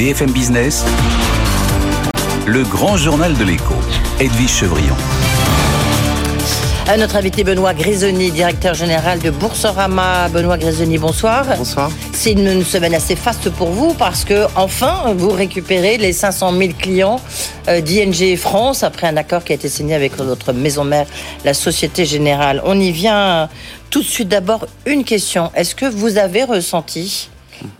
BFM Business, le grand journal de l'écho, Edwige Chevrillon. À notre invité Benoît Grisoni, directeur général de Boursorama. Benoît Grisoni, bonsoir. Bonsoir. C'est une semaine assez faste pour vous parce que enfin vous récupérez les 500 000 clients euh, d'ING France après un accord qui a été signé avec notre maison mère, la Société Générale. On y vient tout de suite. D'abord, une question. Est-ce que vous avez ressenti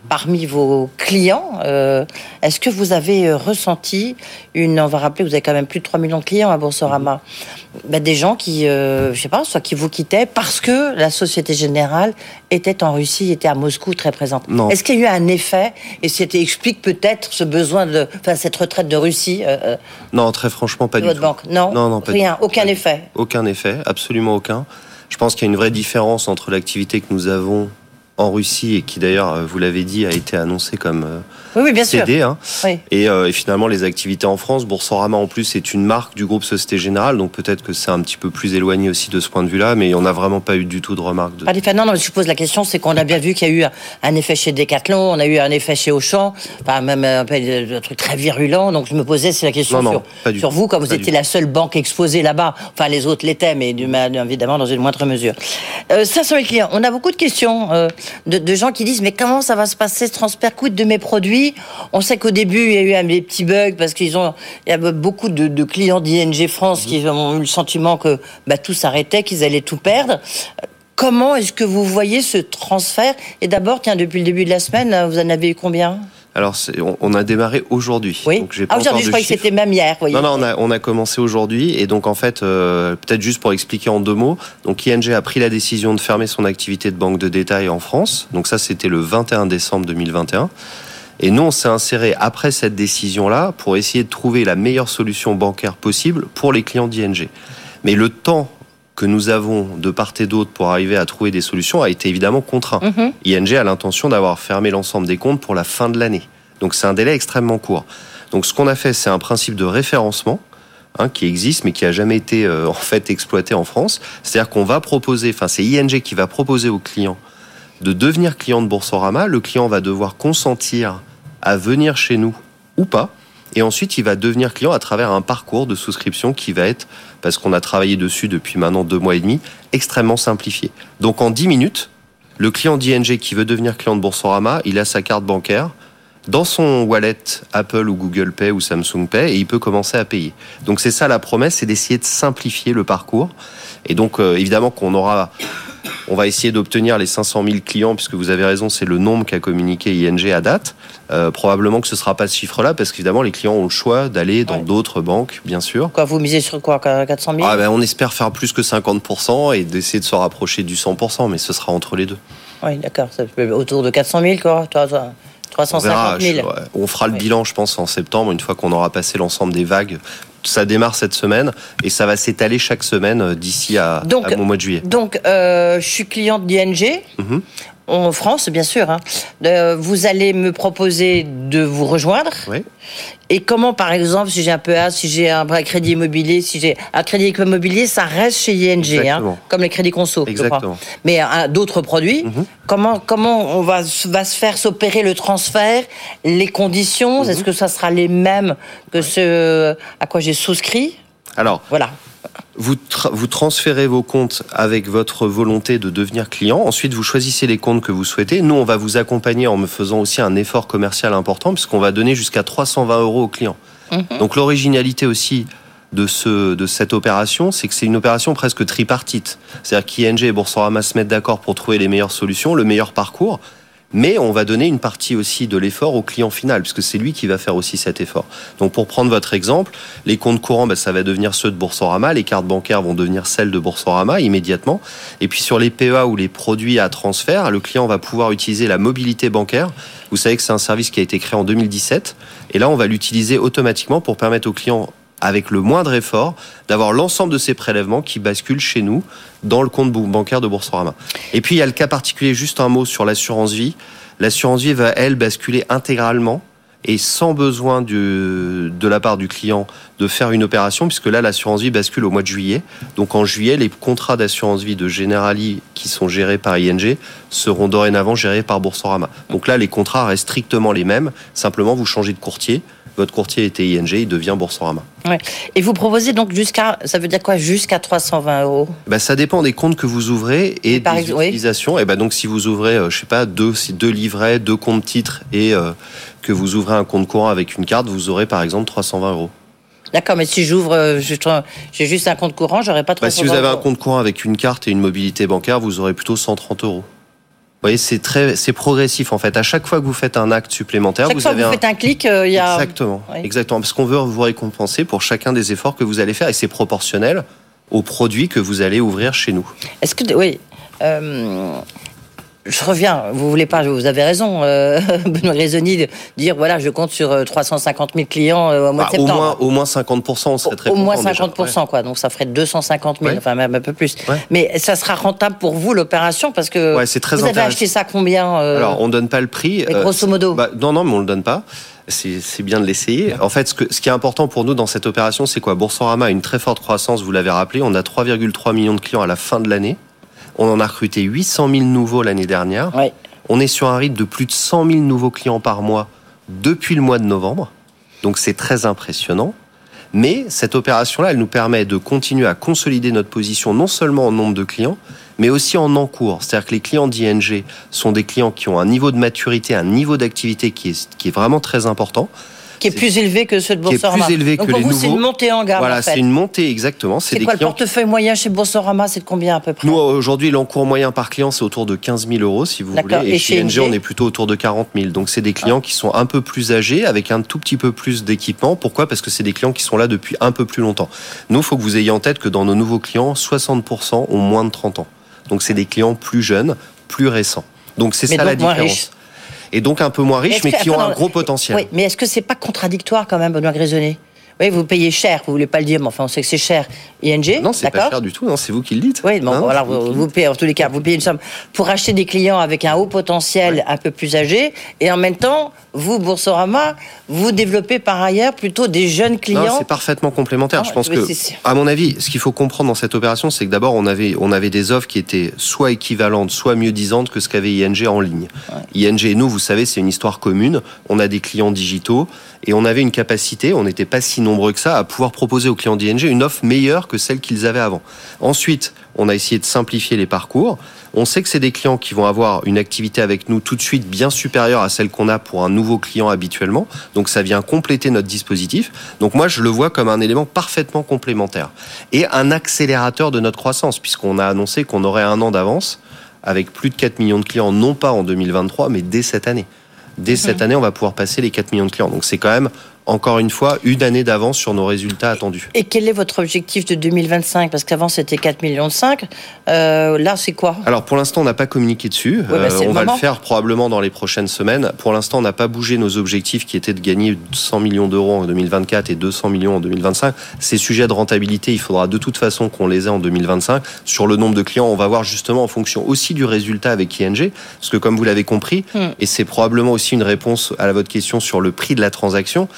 parmi vos clients, euh, est-ce que vous avez euh, ressenti une, on va rappeler, vous avez quand même plus de 3 millions de clients à Boursorama, ben, des gens qui, euh, je sais pas, soit qui vous quittaient parce que la Société Générale était en Russie, était à Moscou très présente. Est-ce qu'il y a eu un effet et c'était explique peut-être ce besoin de, enfin cette retraite de Russie Non, très franchement pas de du votre tout. banque, non, non, non, rien, aucun effet. Aucun effet, absolument aucun. Je pense qu'il y a une vraie différence entre l'activité que nous avons en Russie et qui d'ailleurs, euh, vous l'avez dit, a été annoncé comme euh, oui, bien cédé. Sûr. Hein. Oui. Et, euh, et, finalement, les activités en France, Boursorama en plus est une marque du groupe Société Générale, donc peut-être que c'est un petit peu plus éloigné aussi de ce point de vue-là, mais on n'a vraiment pas eu du tout de remarques. De... Non, non, je pose la question, c'est qu'on a bien vu qu'il y a eu un effet chez Decathlon, on a eu un effet chez Auchan, enfin même un, un truc très virulent. Donc je me posais c'est la question non, sur, non, sur vous, comme vous étiez la seule banque exposée là-bas. Enfin les autres l'étaient, mais évidemment dans une moindre mesure. Euh, 500 000 clients. On a beaucoup de questions euh, de, de, gens qui disent mais comment ça va se passer ce transfert coût de mes produits? On sait qu'au début il y a eu un des petits bugs parce qu'ils ont il y a beaucoup de, de clients d'ING France qui ont eu le sentiment que bah, tout s'arrêtait, qu'ils allaient tout perdre. Comment est-ce que vous voyez ce transfert? Et d'abord, tiens, depuis le début de la semaine, vous en avez eu combien? Alors, on, a démarré aujourd'hui. Oui. ah, aujourd'hui, je croyais que c'était même hier. Voyez. Non, non, on a, on a commencé aujourd'hui. Et donc, en fait, euh, peut-être juste pour expliquer en deux mots. Donc, ING a pris la décision de fermer son activité de banque de détail en France. Donc, ça, c'était le 21 décembre 2021. Et nous, on s'est inséré après cette décision-là pour essayer de trouver la meilleure solution bancaire possible pour les clients d'ING. Mais le temps que nous avons de part et d'autre pour arriver à trouver des solutions a été évidemment contraint. -hmm. ING a l'intention d'avoir fermé l'ensemble des comptes pour la fin de l'année. Donc c'est un délai extrêmement court. Donc ce qu'on a fait, c'est un principe de référencement hein, qui existe mais qui a jamais été euh, en fait exploité en France. C'est-à-dire qu'on va proposer, enfin c'est ING qui va proposer aux clients de devenir client de Boursorama. Le client va devoir consentir à venir chez nous ou pas. Et ensuite, il va devenir client à travers un parcours de souscription qui va être, parce qu'on a travaillé dessus depuis maintenant deux mois et demi, extrêmement simplifié. Donc en 10 minutes, le client d'ING qui veut devenir client de Boursorama, il a sa carte bancaire dans son wallet Apple ou Google Pay ou Samsung Pay et il peut commencer à payer. Donc c'est ça la promesse, c'est d'essayer de simplifier le parcours. Et donc euh, évidemment qu'on aura on va essayer d'obtenir les 500 000 clients, puisque vous avez raison, c'est le nombre qu'a communiqué ING à date. Euh, probablement que ce ne sera pas ce chiffre-là, parce qu'évidemment, les clients ont le choix d'aller dans Ouais. d'autres banques, bien sûr. Quoi, vous misez sur quoi 400 000 Ah ben, on espère faire plus que 50% et d'essayer de se rapprocher du 100%, mais ce sera entre les deux. Oui, d'accord. Autour de 400 000, quoi. Toi, toi, On 350 000. Je- ouais. On fera le Oui. bilan, je pense, en septembre, une fois qu'on aura passé l'ensemble des vagues. Ça démarre cette semaine et ça va s'étaler chaque semaine euh, d'ici à, Donc- à- au mois de juillet. Donc, euh, je suis cliente d'ING. Mhm. En France, bien sûr. hein. Euh, vous allez me proposer de vous rejoindre. Oui. Et comment, par exemple, si j'ai un PA, si j'ai un vrai crédit immobilier, si j'ai un crédit immobilier, ça reste chez ING, hein, comme les crédits conso. je crois. Exactement. Mais hein, d'autres produits, Mhm. comment comment on va va se faire s'opérer le transfert, les conditions, Mhm. est-ce que ça sera les mêmes que ce à quoi j'ai souscrit? Alors, Voilà. Vous, tra- vous transférez vos comptes avec votre volonté de devenir client. Ensuite, vous choisissez les comptes que vous souhaitez. Nous, on va vous accompagner en me faisant aussi un effort commercial important, puisqu'on va donner jusqu'à 320 euros aux clients. Mhm. Donc, l'originalité aussi de, ce, de cette opération, c'est que c'est une opération presque tripartite. C'est-à-dire qu'ING et Boursorama se mettent d'accord pour trouver les meilleures solutions, le meilleur parcours. Mais on va donner une partie aussi de l'effort au client final, puisque c'est lui qui va faire aussi cet effort. Donc pour prendre votre exemple, les comptes courants, ben, ça va devenir ceux de Boursorama, les cartes bancaires vont devenir celles de Boursorama immédiatement. Et puis sur les PEA ou les produits à transfert, le client va pouvoir utiliser la mobilité bancaire. Vous savez que c'est un service qui a été créé en 2017. Et là, on va l'utiliser automatiquement pour permettre au client avec le moindre effort, d'avoir l'ensemble de ces prélèvements qui basculent chez nous dans le compte bancaire de Boursorama. Et puis il y a le cas particulier, juste un mot sur l'assurance vie. L'assurance vie va, elle, basculer intégralement et sans besoin de la part du client de faire une opération, puisque là, l'assurance vie bascule au mois de juillet. Donc en juillet, les contrats d'assurance vie de Generali qui sont gérés par ING seront dorénavant gérés par Boursorama. Donc là, les contrats restent strictement les mêmes. Simplement, vous changez de courtier. Votre courtier était ING, il devient Boursorama. Ouais. Et vous proposez donc jusqu'à, ça veut dire quoi, jusqu'à 320 euros bah, Ça dépend des comptes que vous ouvrez et, des utilisations. Et bah, donc si vous ouvrez, euh, je sais pas, deux, deux livrets, deux comptes titres et euh, que vous ouvrez un compte courant avec une carte, vous aurez par exemple 320 euros. D'accord, mais si j'ouvre, euh, j'ai juste un compte courant, j'aurais pas 320 bah, Si vous avez un compte courant avec une carte et une mobilité bancaire, vous aurez plutôt 130 euros. Vous voyez, c'est très, c'est progressif en fait. À chaque fois que vous faites un acte supplémentaire, chaque vous fois avez que vous faites un clic, euh, il y a exactement, exactement, parce qu'on veut vous récompenser pour chacun des efforts que vous allez faire et c'est proportionnel aux produits que vous allez ouvrir chez nous. Est-ce que oui, euh, je reviens, vous voulez pas, vous avez raison, euh, Benoît Grisoni, de dire voilà, je compte sur 350 euh, 000 clients euh, au mois de bah, septembre. Au moins, au moins 50%, on serait très Au moins 50%, quoi. Donc ça ferait 250 000, enfin même un peu plus. Mais ça sera rentable pour vous l'opération parce que très vous avez acheté ça combien Alors on donne pas le prix. grosso modo. Bah, non, non, mais on le donne pas. C'est bien de l'essayer. En fait, ce, que, ce qui est important pour nous dans cette opération, c'est quoi? Boursorama a une très forte croissance, vous l'avez rappelé. On a 3,3 millions de clients à la fin de l'année. On en a recruté 800 000 nouveaux l'année dernière. On est sur un rythme de plus de 100 000 nouveaux clients par mois depuis le mois de novembre. Donc c'est très impressionnant. Mais cette opération-là, elle nous permet de continuer à consolider notre position non seulement en nombre de clients, mais aussi en encours. C'est-à-dire que les clients d'ING sont des clients qui ont un niveau de maturité, un niveau d'activité qui est, qui est vraiment très important qui est plus élevé que ceux de Boursorama. Qui est plus élevé que les vous, nouveaux. C'est une montée en gamme. Voilà, c'est une montée exactement. C'est quoi le portefeuille moyen chez Boursorama C'est de combien à peu près? Nous aujourd'hui, l'encours moyen par client c'est autour de 15 000 euros si vous voulez, et, chez ING on est plutôt autour de 40 000. Donc c'est des clients ah. qui sont un peu plus âgés, avec un tout petit peu plus d'équipement. Pourquoi? Parce que c'est des clients qui sont là depuis un peu plus longtemps. Nous, il faut que vous ayez en tête que dans nos nouveaux clients, 60% ont moins de 30 ans. Donc c'est des clients plus jeunes, plus récents. Donc c'est ça la différence et donc un peu moins riches, mais, qui ont un gros potentiel. Oui, mais est-ce que c'est pas contradictoire quand même, Benoît Grisonnet oui, vous payez cher, vous voulez pas le dire, mais enfin, on sait que c'est cher. ING Non, c'est pas cher du tout, non, c'est vous qui le dites. Oui, bon, voilà, vous, payez, en tous les cas, vous payez une somme pour acheter des clients avec un haut potentiel un peu plus âgé, et en même temps, vous, Boursorama, vous développez par ailleurs plutôt des jeunes clients. c'est parfaitement complémentaire. Je pense que, à mon avis, ce qu'il faut comprendre dans cette opération, c'est que d'abord, on avait, on avait des offres qui étaient soit équivalentes, soit mieux disantes que ce qu'avait ING en ligne. ING et nous, vous savez, c'est une histoire commune. On a des clients digitaux et on avait une capacité, on n'était pas si nombreux que ça, à pouvoir proposer aux clients d'ING une offre meilleure que celle qu'ils avaient avant. Ensuite, on a essayé de simplifier les parcours. On sait que c'est des clients qui vont avoir une activité avec nous tout de suite bien supérieure à celle qu'on a pour un nouveau client habituellement. Donc ça vient compléter notre dispositif. Donc moi, je le vois comme un élément parfaitement complémentaire et un accélérateur de notre croissance puisqu'on a annoncé qu'on aurait un an d'avance avec plus de 4 millions de clients, non pas en 2023, mais dès cette année. Dès cette mhm. année, on va pouvoir passer les 4 millions de clients. Donc c'est quand même encore une fois, une année d'avance sur nos résultats attendus. Et quel est votre objectif de 2025 Parce qu'avant, c'était 4 millions de 5. Euh, là, c'est quoi? Alors, pour l'instant, on n'a pas communiqué dessus. Bah, euh, on va le faire probablement dans les prochaines semaines. Pour l'instant, on n'a pas bougé nos objectifs qui étaient de gagner 100 millions d'euros en 2024 et 200 millions en 2025. Ces sujets de rentabilité, il faudra de toute façon qu'on les ait en 2025. Sur le nombre de clients, on va voir justement en fonction aussi du résultat avec ING. Parce que comme vous l'avez compris, hmm. et c'est probablement aussi une réponse à votre question sur le prix de la transaction,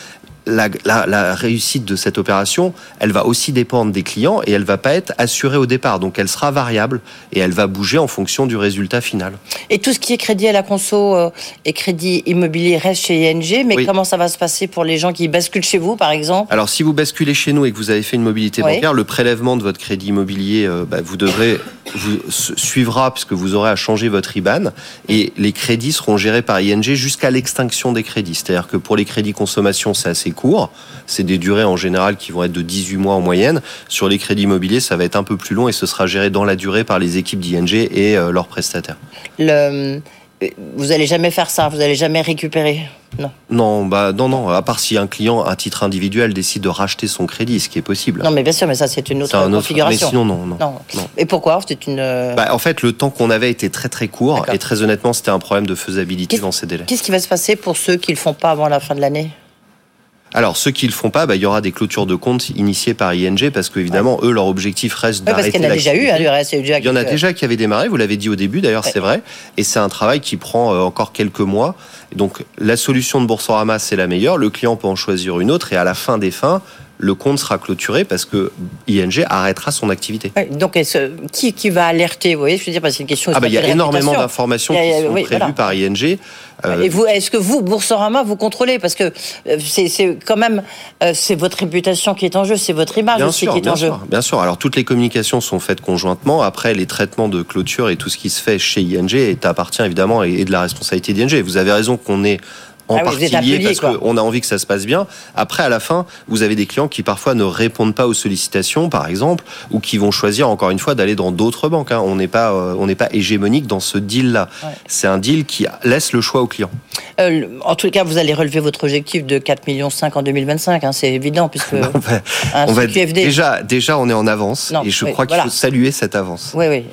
la, la, réussite de cette opération, elle va aussi dépendre des clients et elle va pas être assurée au départ. Donc elle sera variable et elle va bouger en fonction du résultat final. Et tout ce qui est crédit à la conso euh, et crédit immobilier reste chez ING, mais comment ça va se passer pour les gens qui basculent chez vous, par exemple? Alors si vous basculez chez nous et que vous avez fait une mobilité bancaire, le prélèvement de votre crédit immobilier, euh, bah, vous devrez vous suivra puisque vous aurez à changer votre IBAN et les crédits seront gérés par ING jusqu'à l'extinction des crédits. C'est-à-dire que pour les crédits consommation, c'est assez court. C'est des durées en général qui vont être de 18 mois en moyenne. Sur les crédits immobiliers, ça va être un peu plus long et ce sera géré dans la durée par les équipes d'ING et euh, leurs prestataires. Le... Vous allez jamais faire ça, vous allez jamais récupérer? Non. Non, bah non, non. À part si un client, à titre individuel, décide de racheter son crédit, ce qui est possible. Non, mais bien sûr, mais ça c'est une autre configuration. Mais sinon, non, non. Et pourquoi? C'est une. Euh, bah, en fait, le temps qu'on avait était très très court et très honnêtement, c'était un problème de faisabilité dans ces délais. Qu'est-ce qui va se passer pour ceux qui le font pas avant la fin de l'année? Alors, ceux qui le font pas, bah, il y aura des clôtures de compte initiées par ING parce qu'évidemment, eux, leur objectif reste d'arrêter. Parce qu'il y en a déjà eu, hein, Il y en a déjà qui avaient démarré, vous l'avez dit au début, d'ailleurs, c'est vrai. Et c'est un travail qui prend euh, encore quelques mois. Donc, la solution de Boursorama, c'est la meilleure. Le client peut en choisir une autre et à la fin des fins, le compte sera clôturé parce que ING arrêtera son activité. donc, qui, qui va alerter Vous voyez, je veux dire, parce que c'est une question. Ah bah, il y a énormément d'informations qui sont prévues par ING. Euh, Et vous, est-ce que vous, Boursorama, vous contrôlez? Parce que euh, c'est quand même, euh, c'est votre réputation qui est en jeu, c'est votre image aussi qui est en jeu. bien sûr. Alors toutes les communications sont faites conjointement. Après, les traitements de clôture et tout ce qui se fait chez ING est appartient évidemment et de la responsabilité d'ING. Vous avez raison qu'on est en ah particulier parce qu'on a envie que ça se passe bien. Après, à la fin, vous avez des clients qui parfois ne répondent pas aux sollicitations, par exemple, ou qui vont choisir encore une fois d'aller dans d'autres banques. Hein. On n'est pas, euh, on n'est pas hégémonique dans ce deal-là. C'est un deal qui laisse le choix au client. Euh, en tout cas, vous allez relever votre objectif de 4 millions 5 en 2025, hein, c'est évident puisque on va, déjà, déjà, on est en avance et je crois qu'il faut saluer cette avance. Oui, oui.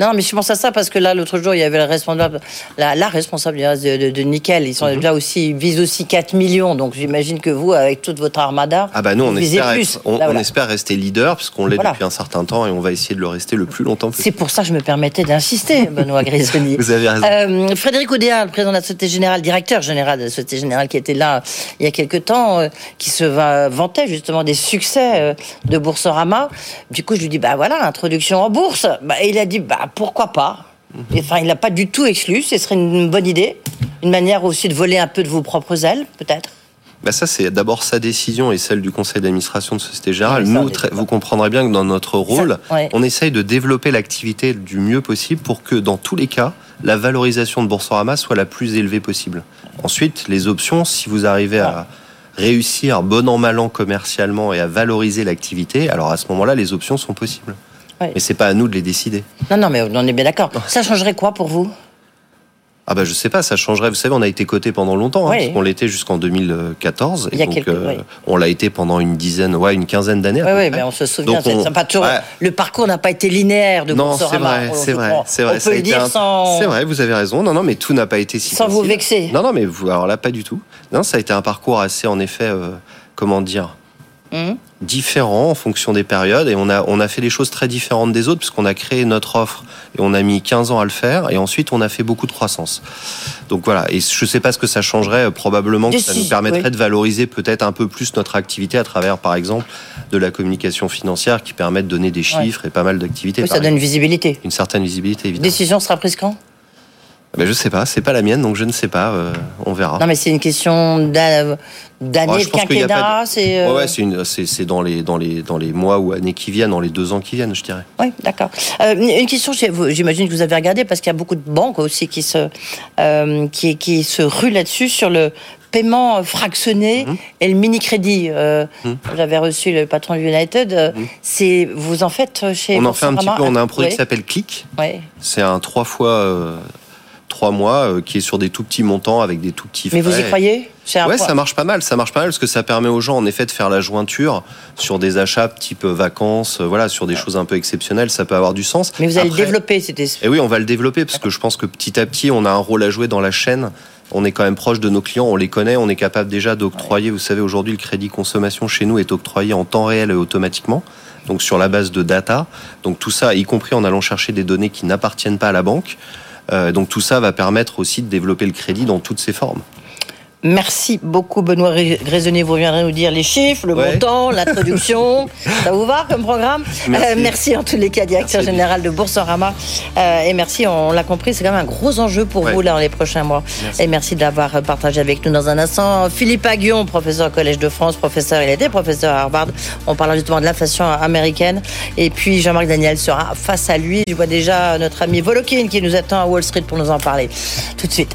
Non, mais je pense à ça parce que là, l'autre jour, il y avait le responsable, la, responsable de, de, Nickel. Ils sont mhm. déjà aussi, visent aussi 4 millions. Donc j'imagine que vous, avec toute votre armada, ah bah nous, on espère, on, espère rester leader puisqu'on l'est depuis un certain temps et on va essayer de le rester le plus longtemps possible. C'est pour ça que je me permettais d'insister, Benoît Grisoni. vous avez raison. Euh, Frédéric Oudéa, le président de la Société Générale, directeur général de la Société Générale, qui était là il y a quelques temps, euh, qui se vantait justement des succès euh, de Boursorama. Du coup, je lui dis, bah voilà, introduction en bourse. Bah, il a dit, bah pourquoi pas? Enfin, il n'a pas du tout exclu. Ce serait une bonne idée. Une manière aussi de voler un peu de vos propres ailes, peut-être? Bah ça, c'est d'abord sa décision et celle du conseil d'administration de Société Générale. Nous, vous comprendrez bien que dans notre rôle, on essaye de développer l'activité du mieux possible pour que, dans tous les cas, la valorisation de Boursorama soit la plus élevée possible. Ensuite, les options, si vous arrivez à réussir bon an mal an commercialement et à valoriser l'activité, alors à ce moment-là, les options sont possibles. Mais c'est pas à nous de les décider. Non, non, mais on est bien d'accord. Ça changerait quoi pour vous? Ah bah je sais pas, ça changerait. Vous savez, on a été coté pendant longtemps, hein, on l'était jusqu'en 2014. Il y a donc, euh, on l'a été pendant une dizaine, ouais, une quinzaine d'années. Oui, oui, mais on se souvient. Pas toujours, Le parcours n'a pas été linéaire de Non, c'est vrai, c'est vrai, c'est vrai. On peut le dire sans. C'est vrai, vous avez raison. Non, non, mais tout n'a pas été si. Sans vous vexer. Non, non, mais vous, alors là, pas du tout. Non, ça a été un parcours assez, en effet, euh, comment dire, Mmh. différents en fonction des périodes et on a, on a fait des choses très différentes des autres puisqu'on a créé notre offre et on a mis 15 ans à le faire et ensuite on a fait beaucoup de croissance. Donc voilà, et je ne sais pas ce que ça changerait, probablement que ça nous permettrait de valoriser peut-être un peu plus notre activité à travers par exemple de la communication financière qui permet de donner des chiffres et pas mal d'activités. ça donne une visibilité. Une certaine visibilité évidemment. Décision sera prise quand? Ben, je sais pas, c'est pas la mienne, donc je ne sais pas. Euh, on verra. Non, mais c'est une question d'année de quinquennat. C'est euh, ouais, c'est dans les dans les dans les mois ou années qui viennent, dans les deux ans qui viennent, je dirais. Oui, d'accord. Euh, une question, j'imagine que vous avez regardé parce qu'il y a beaucoup de banques aussi qui se qui qui se ruent là-dessus sur le paiement fractionné mhm. et le mini crédit. Mhm. J'avais reçu le patron de United. Mhm. C'est vous en faites chez. On en fait un petit peu. On a un produit qui s'appelle Click. C'est un trois fois trois mois euh, qui est sur des tout petits montants avec des tout petits frais. Mais vous y croyez Ouais, ça marche pas mal. Ça marche pas mal parce que ça permet aux gens en effet de faire la jointure sur des achats type vacances, euh, voilà, sur des choses un peu exceptionnelles. Ça peut avoir du sens. Mais vous allez le développer, c'était. Et eh oui, on va le développer parce que je pense que petit à petit, on a un rôle à jouer dans la chaîne. On est quand même proche de nos clients, on les connaît, on est capable déjà d'octroyer. Vous savez, aujourd'hui, le crédit consommation chez nous est octroyé en temps réel et automatiquement donc sur la base de data. Donc tout ça, y compris en allant chercher des données qui n'appartiennent pas à la banque. Euh, donc tout ça va permettre aussi de développer le crédit dans toutes ses formes. Merci beaucoup Benoît Grisonnier, vous viendrez nous dire les chiffres, le montant, l'introduction. Ça vous va comme programme euh, merci. en tous les cas, directeur général de Boursorama. Euh, et merci, on, l'a compris, c'est quand même un gros enjeu pour vous là dans les prochains mois. Et merci d'avoir partagé avec nous dans un instant. Philippe Aguillon, professeur au Collège de France, professeur, il était professeur à Harvard. On parlera justement de l'inflation américaine. Et puis Jean-Marc Daniel sera face à lui. Je vois déjà notre ami Volokin qui nous attend à Wall Street pour nous en parler. Tout de suite.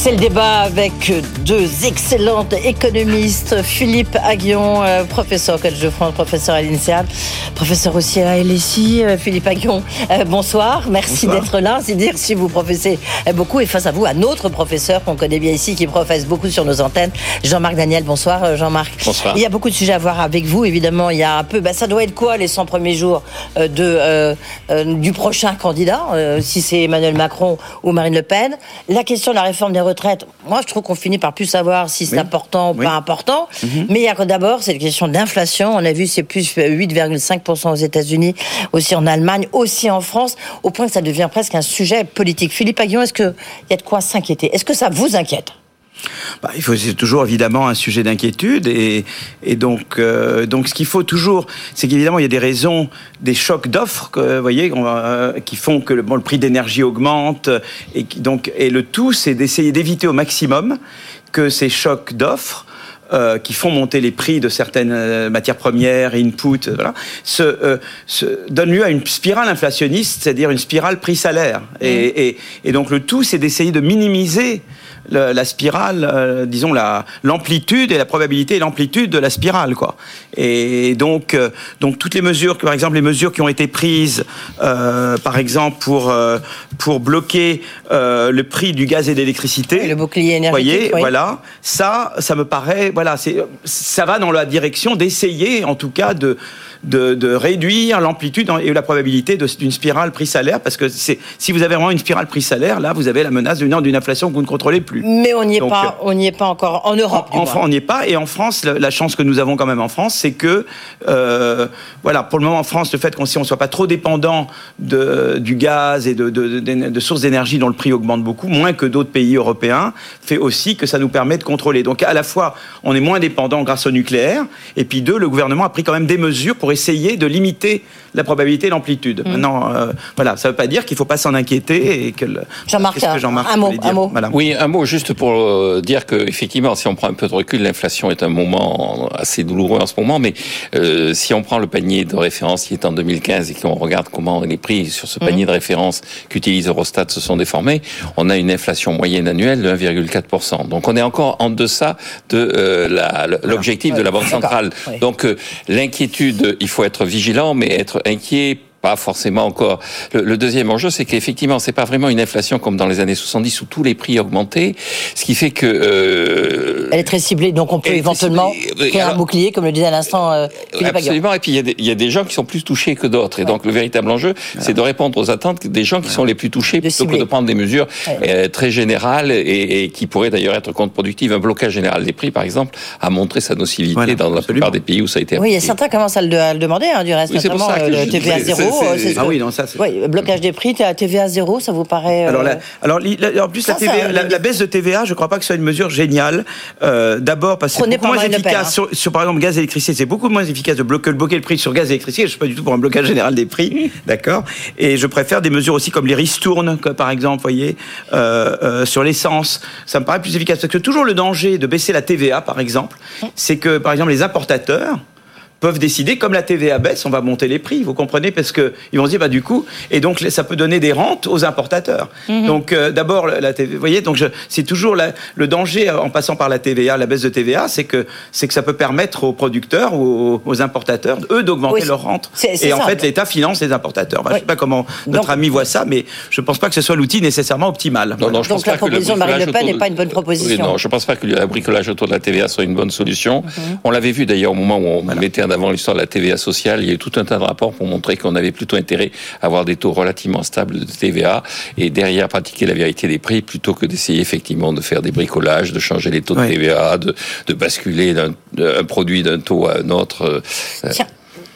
C'est le débat avec deux excellentes économistes, Philippe Aguillon, euh, professeur au Collège de France, professeur à l'INSEAD, professeur aussi à LSI. Euh, Philippe Aguillon, euh, bonsoir, merci d'être là. C'est dire si vous professez beaucoup et face à vous, un autre professeur qu'on connaît bien ici, qui professe beaucoup sur nos antennes, Jean-Marc Daniel. Bonsoir Jean-Marc. Bonsoir. Il y a beaucoup de sujets à voir avec vous, évidemment. Il y a un peu, bah, ça doit être quoi les 100 premiers jours de, du prochain candidat, si c'est Emmanuel Macron ou Marine Le Pen? La question de la réforme des retraite, moi, je trouve qu'on finit par plus savoir si c'est important ou pas important. Mhm. Mais il y a d'abord cette question d'inflation. On a vu, c'est plus 8,5% aux États-Unis, aussi en Allemagne, aussi en France, au point que ça devient presque un sujet politique. Philippe Aguillon, est-ce qu'il y a de quoi s'inquiéter? Est-ce que ça vous inquiète? Bah, il faut c'est toujours évidemment un sujet d'inquiétude et, et donc euh, donc ce qu'il faut toujours c'est qu'évidemment il y a des raisons des chocs d'offres vous voyez euh, qui font que le, bon, le prix d'énergie augmente et qui, donc et le tout c'est d'essayer d'éviter au maximum que ces chocs d'offres euh, qui font monter les prix de certaines euh, matières premières, inputs, voilà, se, euh, se donne lieu à une spirale inflationniste, c'est-à-dire une spirale prix-salaire. Et, mmh. et, et, donc le tout, c'est d'essayer de minimiser la spirale, euh, disons la l'amplitude et la probabilité et l'amplitude de la spirale, quoi. Et donc euh, donc toutes les mesures, par exemple les mesures qui ont été prises, euh, par exemple pour pour bloquer le prix du gaz et de l'électricité, le bouclier énergétique, voyez, voilà, ça ça me paraît, voilà, c'est ça va dans la direction d'essayer, en tout cas de de, réduire l'amplitude et la probabilité d'une spirale prix-salaire, parce que si vous avez vraiment une spirale prix-salaire, là, vous avez la menace d'une inflation que vous ne contrôlez plus. Mais on n'y est pas, euh, on est pas encore en Europe. En, France, on n'y est pas, et en France, la, chance que nous avons quand même en France, c'est que, euh, voilà, pour le moment en France, le fait qu'on ne soit pas trop dépendant de, du gaz et de, de sources d'énergie dont le prix augmente beaucoup, moins que d'autres pays européens, fait aussi que ça nous permet de contrôler. Donc à la fois, on est moins dépendant grâce au nucléaire, et puis deux, le gouvernement a pris quand même des mesures pour essayer de limiter la probabilité et l'amplitude. Mm. Maintenant, euh, voilà, ça ne veut pas dire qu'il ne faut pas s'en inquiéter et que Jean-Marc, Jean un, mot, un mot. Oui, un mot juste pour euh, dire que effectivement, si on prend un peu de recul, l'inflation est un moment assez douloureux en ce moment, mais euh, si on prend le panier de référence qui est en 2015 et qu'on regarde comment les prix sur ce panier mm. de référence qu'utilise Eurostat se sont déformés, on a une inflation moyenne annuelle de 1,4%. Donc on est encore en deçà de l'objectif de la Banque centrale. Donc l'inquiétude, il faut être vigilant, mais être inquiet pas forcément encore. Le, deuxième enjeu, c'est qu'effectivement, c'est pas vraiment une inflation comme dans les années 70 où tous les prix augmentaient, ce qui fait que euh, elle est très ciblée, donc on peut éventuellement créer un bouclier, comme le disait à l'instant euh, Absolument. Et puis il y, a des, gens qui sont plus touchés que d'autres, et donc le véritable enjeu, c'est de répondre aux attentes des gens qui sont les plus touchés, plutôt que de prendre des mesures euh, très générales et, qui pourraient d'ailleurs être contre-productives. Un blocage général des prix, par exemple, a montré sa nocivité dans la plupart des pays où ça a été. Oui, il y a certains commencent à le, demander, hein, du reste, notamment le TVA zéro. Euh, ah oui, non, ça Oui, blocage des prix, TVA zéro, ça vous paraît. Alors, la, alors en plus, la, baisse de TVA, je ne crois pas que ce soit une mesure géniale. Euh, d'abord, parce que c'est beaucoup moins efficace hein. sur, par exemple, gaz et électricité. C'est beaucoup moins efficace de bloquer, bloquer le prix sur gaz et électricité. Je ne suis pas du tout pour un blocage général des prix, d'accord Et je préfère des mesures aussi comme les ristournes, par exemple, voyez, euh, sur l'essence. Ça me paraît plus efficace. Parce que toujours le danger de baisser la TVA, par exemple, c'est que, par exemple, les importateurs, peuvent décider, comme la TVA baisse, on va monter les prix, vous comprenez Parce qu'ils vont se dire, bah, du coup, et donc ça peut donner des rentes aux importateurs. Mhm. Donc euh, d'abord, la TVA, vous voyez, donc c'est toujours le danger en passant par la TVA, la baisse de TVA, c'est que, que ça peut permettre aux producteurs ou aux, importateurs, eux, d'augmenter leurs rentes. Et en fait, l'État finance les importateurs. Je ne sais pas comment notre ami voit ça, mais je ne pense pas que ce soit l'outil nécessairement optimal. Non, non, je donc pense la pas proposition de Marine Le Pen n'est pas une bonne proposition. non, je ne pense pas que le bricolage autour de la TVA soit une bonne solution. Mhm. On l'avait vu d'ailleurs au moment où on mettait avant l'histoire de la TVA sociale, il y a eu tout un tas de rapports pour montrer qu'on avait plutôt intérêt à avoir des taux relativement stables de TVA et derrière pratiquer la vérité des prix plutôt que d'essayer effectivement de faire des bricolages, de changer les taux de TVA, de, basculer d'un produit d'un taux à un autre. Euh,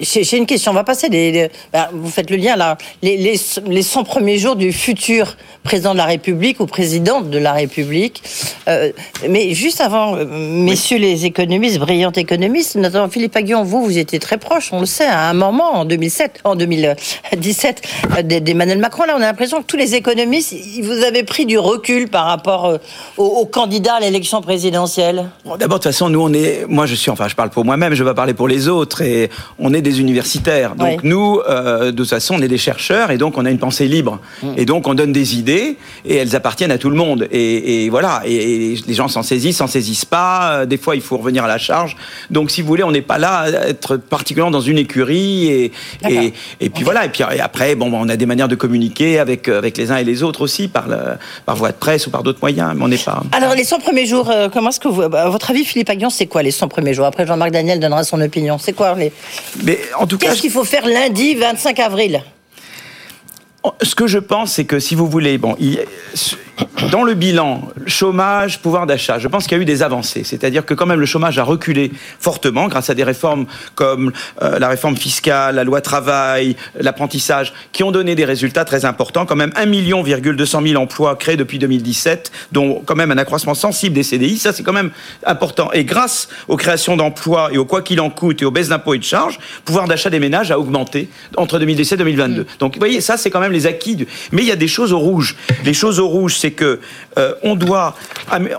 j'ai une question. On va passer des. Bah, vous faites le lien là. Les, les, les, 100 premiers jours du futur président de la République ou présidente de la République. Euh, mais juste avant, euh, messieurs les économistes, brillants économistes, notamment Philippe Aguillon, vous, vous étiez très proche, on le sait, à un moment en 2007, en 2017, euh, d'Emmanuel Macron. Là, on a l'impression que tous les économistes, vous avez pris du recul par rapport euh, aux, candidats à l'élection présidentielle. D'abord, de toute façon, nous, on est. Moi, je suis. Enfin, je parle pour moi-même. Je vais parler pour les autres. Et on est des universitaires. Donc nous, euh, de toute façon, on est des chercheurs et donc on a une pensée libre. Mm. Et donc on donne des idées et elles appartiennent à tout le monde. Et, voilà, et, les gens s'en saisissent, s'en saisissent pas. Euh, des fois, il faut revenir à la charge. Donc si vous voulez, on n'est pas là à être particulièrement dans une écurie. Et, et, puis voilà. Et puis après, bon, on a des manières de communiquer avec, euh, avec les uns et les autres aussi, par, par voie de presse ou par d'autres moyens. Mais on n'est pas. Alors les 100 premiers jours, comment est-ce que vous, à votre avis, Philippe Aguillon, c'est quoi les 100 premiers jours? Après, Jean-Marc Daniel donnera son opinion. C'est quoi les? En tout Qu'est-ce qu'il faut faire lundi 25 avril? Ce que je pense, c'est que si vous voulez, bon, il, dans le bilan, chômage, pouvoir d'achat, je pense qu'il y a eu des avancées. C'est-à-dire que quand même le chômage a reculé fortement grâce à des réformes comme euh, la réforme fiscale, la loi travail, l'apprentissage, qui ont donné des résultats très importants. Quand même 1 million 200 000 emplois créés depuis 2017, dont quand même un accroissement sensible des CDI. Ça, c'est quand même important. Et grâce aux créations d'emplois et au quoi qu'il en coûte et aux baisses d'impôts et de charges, pouvoir d'achat des ménages a augmenté entre 2017 et 2022. Mm. Donc, vous voyez, ça, c'est quand même les acquis. Mais il y a des choses au rouge. Les choses au rouge, c'est que euh, on doit,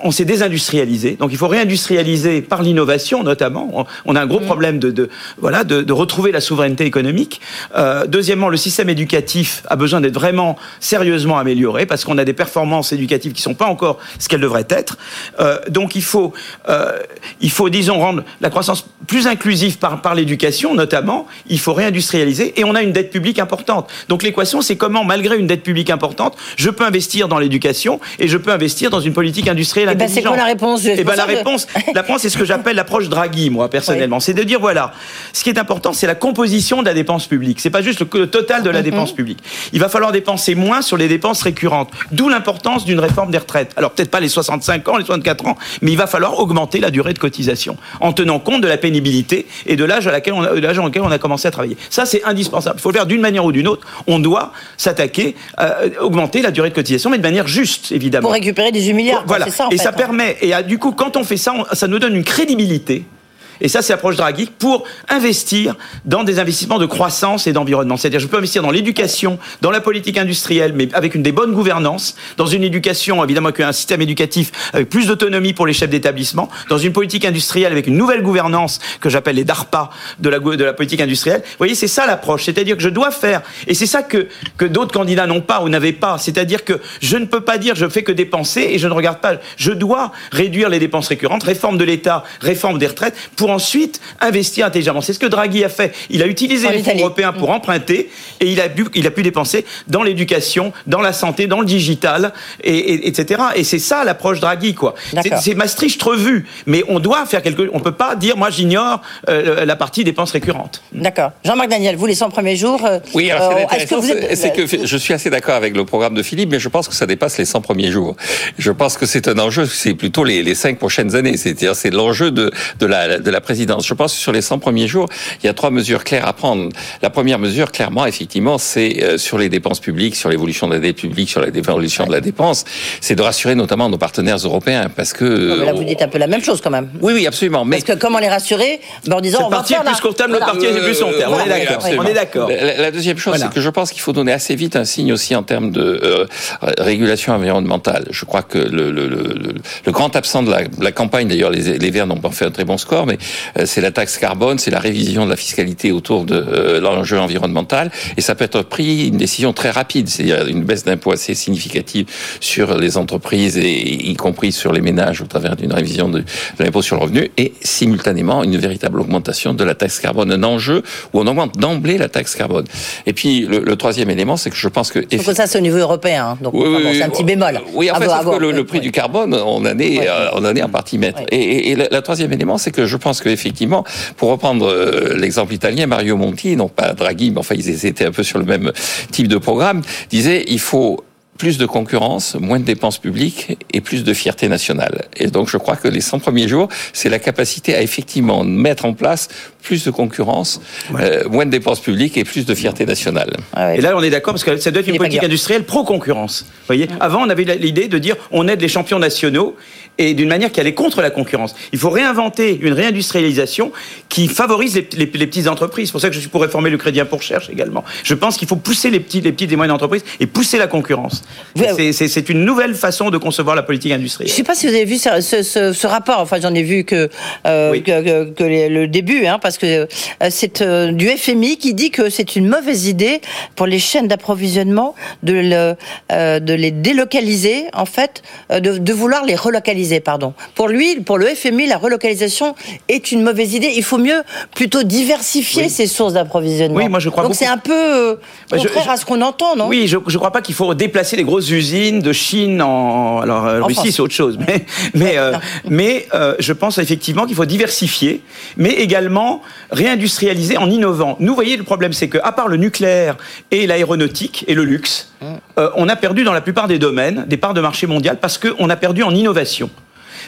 on s'est désindustrialisé, donc il faut réindustrialiser par l'innovation notamment. On, a un gros mm. problème de, voilà de, retrouver la souveraineté économique. Euh, deuxièmement, le système éducatif a besoin d'être vraiment sérieusement amélioré parce qu'on a des performances éducatives qui sont pas encore ce qu'elles devraient être. Euh, donc il faut, il faut disons rendre la croissance plus inclusive par par l'éducation notamment. Il faut réindustrialiser et on a une dette publique importante. Donc l'équation c'est comment malgré une dette publique importante, je peux investir dans l'éducation et je peux investir dans une politique industrielle et eh ben, c'est quoi la réponse Et eh ben la réponse, la réponse, c'est ce que j'appelle l'approche Draghi, moi personnellement. C'est de dire voilà, ce qui est important, c'est la composition de la dépense publique. C'est pas juste le, total de la mhm. dépense publique. Il va falloir dépenser moins sur les dépenses récurrentes. D'où l'importance d'une réforme des retraites. Alors peut-être pas les 65 ans, les 64 ans, mais il va falloir augmenter la durée de cotisation en tenant compte de la pénibilité et de l'âge à laquelle on a, l'âge en lequel on a commencé à travailler. Ça, c'est indispensable. Il faut le faire d'une manière ou d'une autre. On doit s'attaquer à augmenter la durée de cotisation, mais de manière juste, évidemment récupérer 18 milliards. Voilà. Ça, et ça hein. permet, et du coup, quand on fait ça, ça nous donne une crédibilité et ça, c'est l'approche Draghi pour investir dans des investissements de croissance et d'environnement. C'est-à-dire, je peux investir dans l'éducation, dans la politique industrielle, mais avec une des bonnes gouvernances, dans une éducation, évidemment, avec un système éducatif avec plus d'autonomie pour les chefs d'établissement, dans une politique industrielle avec une nouvelle gouvernance que j'appelle les DARPA de la, de la politique industrielle. Vous voyez, c'est ça l'approche. C'est-à-dire que je dois faire, et c'est ça que, que d'autres candidats n'ont pas ou n'avaient pas. C'est-à-dire que je ne peux pas dire je fais que dépenser et je ne regarde pas. Je dois réduire les dépenses récurrentes, réforme de l'État, réforme des retraites, pour ensuite investir intelligemment. C'est ce que Draghi a fait. Il a utilisé les fonds européens pour mm. emprunter et il a, pu, il a pu dépenser dans l'éducation, dans la santé, dans le digital, et, etc. Et c'est ça l'approche Draghi, quoi. C'est Maastricht revu. Mais on doit faire quelque chose. On peut pas dire, moi, j'ignore euh, la partie dépenses récurrentes. D'accord. Jean-Marc Daniel, vous, les 100 premiers jours. Euh, oui, alors c'est euh, que, que je suis assez d'accord avec le programme de Philippe, mais je pense que ça dépasse les 100 premiers jours. Je pense que c'est un enjeu, c'est plutôt les, les 5 prochaines années. C'est-à-dire, c'est l'enjeu de, de la, de la présidence. Je pense que sur les 100 premiers jours, il y a trois mesures claires à prendre. La première mesure, clairement, effectivement, c'est euh, sur les dépenses publiques, sur l'évolution de la dette publique, sur l'évolution de la dépense, c'est de rassurer notamment nos partenaires européens, parce que là, vous dites un peu la même chose quand même. Oui, oui, absolument. Mais parce que comment les rassurer? Ben, En disant, on va faire plus court terme, le parti est plus long terme. on est d'accord. La, deuxième chose, c'est que je pense qu'il faut donner assez vite un signe aussi en termes de euh, régulation environnementale. Je crois que le, le, le, le grand absent de la, la campagne, d'ailleurs, les, les Verts n'ont pas fait un très bon score, mais c'est la taxe carbone, c'est la révision de la fiscalité autour de euh, l'enjeu environnemental, et ça peut être pris une décision très rapide, c'est-à-dire une baisse d'impôts assez significative sur les entreprises, et y compris sur les ménages au travers d'une révision de, l'impôt sur le revenu, et simultanément une véritable augmentation de la taxe carbone, un enjeu où on augmente d'emblée la taxe carbone. Et puis le, troisième élément, c'est que je pense que... que ça, c'est au niveau européen, hein. donc c'est un petit bémol. Oui, en fait, que le, prix du carbone, on en est, euh, on en est en partie maître. Et, et, le troisième élément, c'est que je pense qu'effectivement, pour reprendre euh, l'exemple italien, Mario Monti, non pas Draghi, mais enfin ils étaient un peu sur le même type de programme, disait il faut plus de concurrence, moins de dépenses publiques et plus de fierté nationale. Et donc je crois que les 100 premiers jours, c'est la capacité à effectivement mettre en place plus de concurrence, euh, moins de dépenses publiques et plus de fierté nationale. Et là, on est d'accord parce que ça doit être une politique industrielle pro-concurrence. voyez, avant, on avait l'idée de dire on aide les champions nationaux et d'une manière qui allait contre la concurrence. Il faut réinventer une réindustrialisation qui favorise les, petites entreprises. C'est pour ça que je suis pour réformer le crédit impôt recherche également. Je pense qu'il faut pousser les petites, les petites et moyennes entreprises et pousser la concurrence. C'est une nouvelle façon de concevoir la politique industrielle. Je ne sais pas si vous avez vu ce, ce, rapport. Enfin, j'en ai vu que, euh, que, le début, hein, parce que euh, c'est euh, du FMI qui dit que c'est une mauvaise idée pour les chaînes d'approvisionnement de, le, de les délocaliser, en fait, de, de vouloir les relocaliser pardon. Pour lui, pour le FMI, la relocalisation est une mauvaise idée. Il faut mieux plutôt diversifier ses sources d'approvisionnement. Oui, moi je crois. Donc c'est un peu euh, contraire à ce qu'on entend, non? Oui, je ne crois pas qu'il faut déplacer des grosses usines de Chine en. Alors, euh, Russie, c'est autre chose. Mais, mais, euh, mais euh, je pense effectivement qu'il faut diversifier, mais également réindustrialiser en innovant. Nous, voyez, le problème, c'est qu'à part le nucléaire et l'aéronautique et le luxe, mm. on a perdu dans la plupart des domaines des parts de marché mondial parce qu'on a perdu en innovation.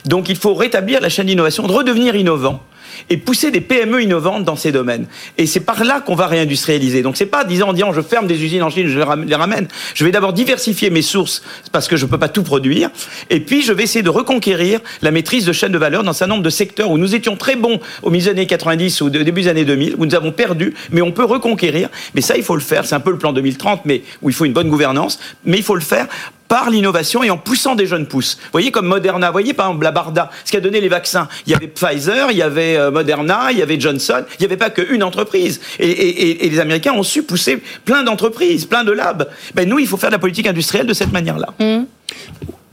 Donc, il faut rétablir la chaîne d'innovation, redevenir innovant et pousser des PME innovantes dans ces domaines. Et c'est par là qu'on va réindustrialiser. Donc c'est pas disant en disant je ferme des usines en Chine, je les ramène. Je vais d'abord diversifier mes sources parce que je peux pas tout produire. Et puis je vais essayer de reconquérir la maîtrise de chaîne de valeur dans un nombre de secteurs où nous étions très bons au milieu des années 90 ou début des années 2000, où nous avons perdu, mais on peut reconquérir. Mais ça, il faut le faire. C'est un peu le plan 2030, mais où il faut une bonne gouvernance. Mais il faut le faire par l'innovation et en poussant des jeunes pousses. Vous voyez, comme Moderna, vous voyez, par exemple, la Barda, ce qui a donné les vaccins. Il y avait Pfizer, il y avait euh, Moderna, il y avait Johnson, il n'y avait pas qu'une entreprise. Et, les Américains ont su pousser plein d'entreprises, plein de labs. Ben, nous, il faut faire de la politique industrielle de cette manière-là. Mmh.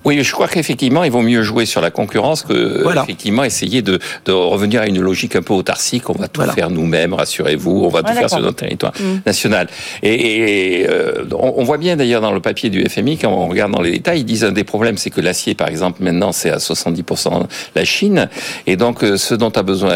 Oui, je crois qu'effectivement, il vaut mieux jouer sur la concurrence que effectivement essayer de, de, revenir à une logique un peu autarcique. On va tout faire nous-mêmes, rassurez-vous. On va tout faire sur notre territoire mm. national. Et, et euh, on, voit bien d'ailleurs dans le papier du FMI, quand on regarde dans les détails, ils disent un des problèmes, c'est que l'acier, par exemple, maintenant, c'est à 70% la Chine. Et donc, euh, ce dont a besoin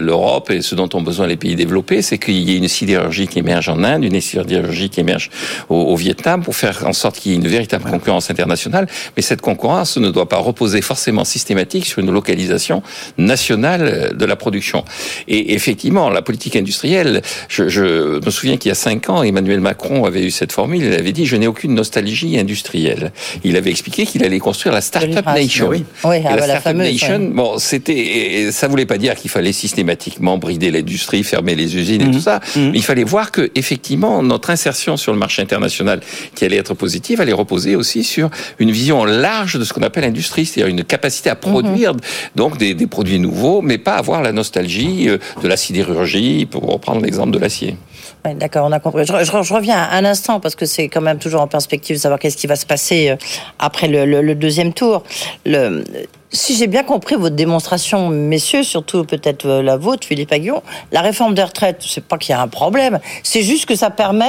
l'Europe et ce dont ont besoin les pays développés, c'est qu'il y ait une sidérurgie qui émerge en Inde, une sidérurgie qui émerge au, au Vietnam, pour faire en sorte qu'il y ait une véritable concurrence internationale. Mais cette concurrence ne doit pas reposer forcément systématique sur une localisation nationale de la production. Et effectivement, la politique industrielle, je, je me souviens qu'il y a cinq ans, Emmanuel Macron avait eu cette formule, il avait dit « je n'ai aucune nostalgie industrielle ». Il avait expliqué qu'il allait construire la Startup Nation. Oui, oui ah, la, Startup Nation, bon, c'était, ça voulait pas dire qu'il fallait systématiquement brider l'industrie, fermer les usines et tout mhm. ça. Mhm. Mais il fallait voir que, effectivement, notre insertion sur le marché international, qui allait être positive, allait reposer aussi sur une vision large de ce qu'on appelle l'industrie, c'est-à-dire une capacité à produire mhm. donc des, des, produits nouveaux, mais pas avoir la nostalgie euh, de la sidérurgie, pour reprendre l'exemple de l'acier. D'accord, on a compris. Je, je, reviens un instant parce que c'est quand même toujours en perspective de savoir qu'est-ce qui va se passer euh, après le, le, le deuxième tour. Le, si j'ai bien compris votre démonstration, messieurs, surtout peut-être euh, la vôtre, Philippe Aguillon, la réforme des retraites, c'est pas qu'il y a un problème, c'est juste que ça permet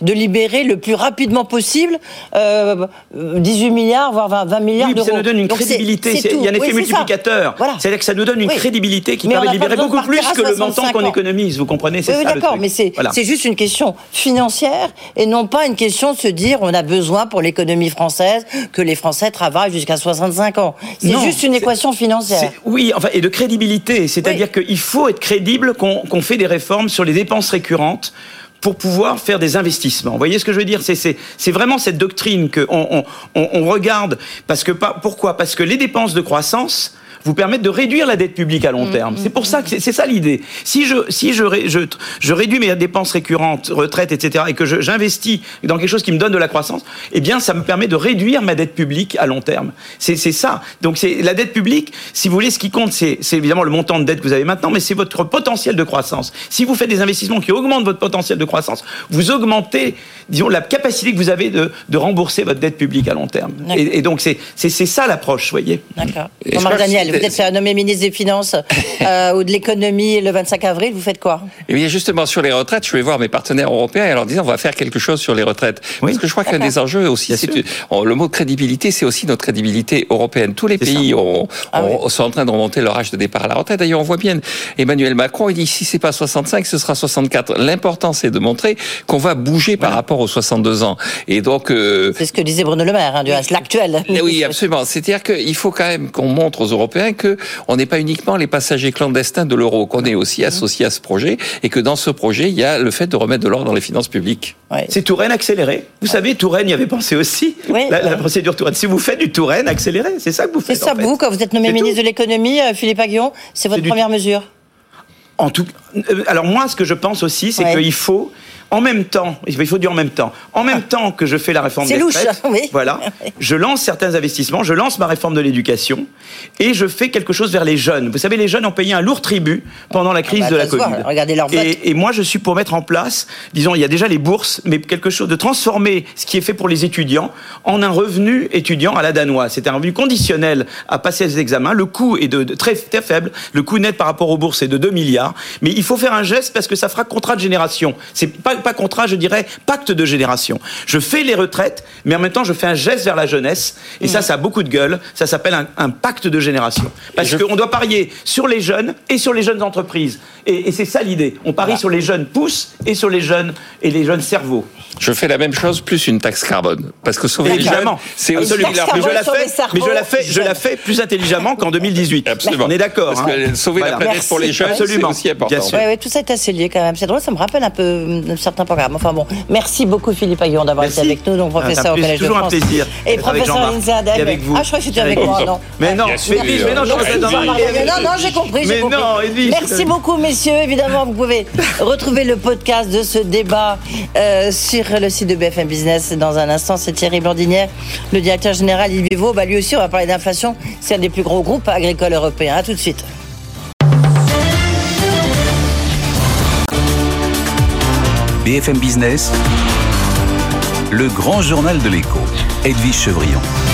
de libérer le plus rapidement possible euh, 18 milliards, voire 20, milliards d'euros. ça nous donne une crédibilité. Il y a un effet multiplicateur. C'est-à-dire que ça nous donne une crédibilité qui permet de libérer beaucoup plus que le montant qu'on économise. Vous comprenez C'est ça. D'accord, mais c'est juste une question financière et non pas une question de se dire on a besoin pour l'économie française que les Français travaillent jusqu'à 65 ans. C'est juste une équation financière. Oui, enfin, et de crédibilité. C'est-à-dire qu'il faut être crédible qu'on fait des réformes sur les dépenses récurrentes pour pouvoir faire des investissements. Vous voyez ce que je veux dire? C'est vraiment cette doctrine qu'on on, on, regarde. Parce que, pourquoi? Parce que les dépenses de croissance vous permettre de réduire la dette publique à long mm, terme. Mm, c'est pour ça mm. que c'est ça l'idée. Si je si je, je, je réduis mes dépenses récurrentes, retraite, etc., et que j'investis dans quelque chose qui me donne de la croissance, eh bien, ça me permet de réduire ma dette publique à long terme. C'est ça. Donc, c'est la dette publique. Si vous voulez, ce qui compte, c'est évidemment le montant de dette que vous avez maintenant, mais c'est votre potentiel de croissance. Si vous faites des investissements qui augmentent votre potentiel de croissance, vous augmentez, disons, la capacité que vous avez de, de rembourser votre dette publique à long terme. Et, et, donc, c'est ça l'approche, voyez. D'accord. Daniel vous êtes nommé ministre des Finances euh, ou de l'économie le 25 avril, vous faites quoi? Eh bien, justement, sur les retraites, je vais voir mes partenaires européens et leur dire on va faire quelque chose sur les retraites. Parce que je crois qu'un des enjeux aussi, c'est le mot crédibilité, c'est aussi notre crédibilité européenne. Tous les pays ah sont en train de remonter leur âge de départ à la retraite. D'ailleurs, on voit bien Emmanuel Macron, il dit si c'est pas 65, ce sera 64. L'important, c'est de montrer qu'on va bouger par rapport aux 62 ans. Et donc, euh, c'est ce que disait Bruno Le Maire, hein, l'actuel. Oui, absolument. C'est-à-dire qu'il faut quand même qu'on montre aux Européens que on n'est pas uniquement les passagers clandestins de l'euro, qu'on est aussi associé à ce projet et que dans ce projet, il y a le fait de remettre de l'ordre dans les finances publiques. C'est Touraine accéléré. Vous savez, Touraine y avait pensé aussi. La, procédure Touraine. Si vous faites du Touraine accéléré, c'est ça que vous faites. C'est ça, vous, quand vous êtes nommé ministre de l'économie, euh, Philippe Aguillon, c'est votre première mesure? En tout, euh, alors moi, ce que je pense aussi, c'est qu'il faut en même temps, il faut dire en même temps, en même temps que je fais la réforme des retraites, voilà, je lance certains investissements, je lance ma réforme de l'éducation et je fais quelque chose vers les jeunes. Vous savez, les jeunes ont payé un lourd tribut pendant la crise ah bah, de la Covid. Regardez leur Et, et, moi, je suis pour mettre en place, disons, il y a déjà les bourses, mais quelque chose de transformer ce qui est fait pour les étudiants en un revenu étudiant à la danoise. C'est un revenu conditionnel à passer les examens. Le coût est de, très, très faible. Le coût net par rapport aux bourses est de 2 milliards. Mais il faut faire un geste parce que ça fera contrat de génération. C'est pas pas contrat, je dirais pacte de génération. Je fais les retraites, mais en même temps, je fais un geste vers la jeunesse. Et ça, ça a beaucoup de gueule. Ça s'appelle un, pacte de génération. Parce qu'on doit parier sur les jeunes et sur les jeunes entreprises. Et, c'est ça l'idée. On parie sur les jeunes pousses et sur les jeunes et les jeunes cerveaux. Je fais la même chose plus une taxe carbone. Parce que sauver les jeunes, c'est aussi mais je la fais, mais je la fais, je la fais plus intelligemment qu'en 2018. Absolument. On est d'accord. Parce que hein. sauver la planète pour les jeunes, c'est aussi important. Oui, tout ça est assez lié quand même. C'est drôle, ça me rappelle un peu certains programmes. Enfin bon, merci beaucoup Philippe Aguillon d'avoir été avec nous, donc professeur au Collège de France. toujours un plaisir. Et professeur Lindsay avec vous. Ah, je crois que c'était avec moi, non Mais non, mais non, non, non, j'ai compris. Mais non, Merci beaucoup, messieurs. Évidemment, vous pouvez retrouver le podcast de ce débat euh, sur le site de BFM Business dans un instant. C'est Thierry Blandinière, le directeur général d'Ivivo. Bah, lui aussi, on va parler d'inflation. C'est un des plus gros groupes agricoles européens. A tout de suite. BFM Business, le grand journal de l'écho, Edwige Chevrillon.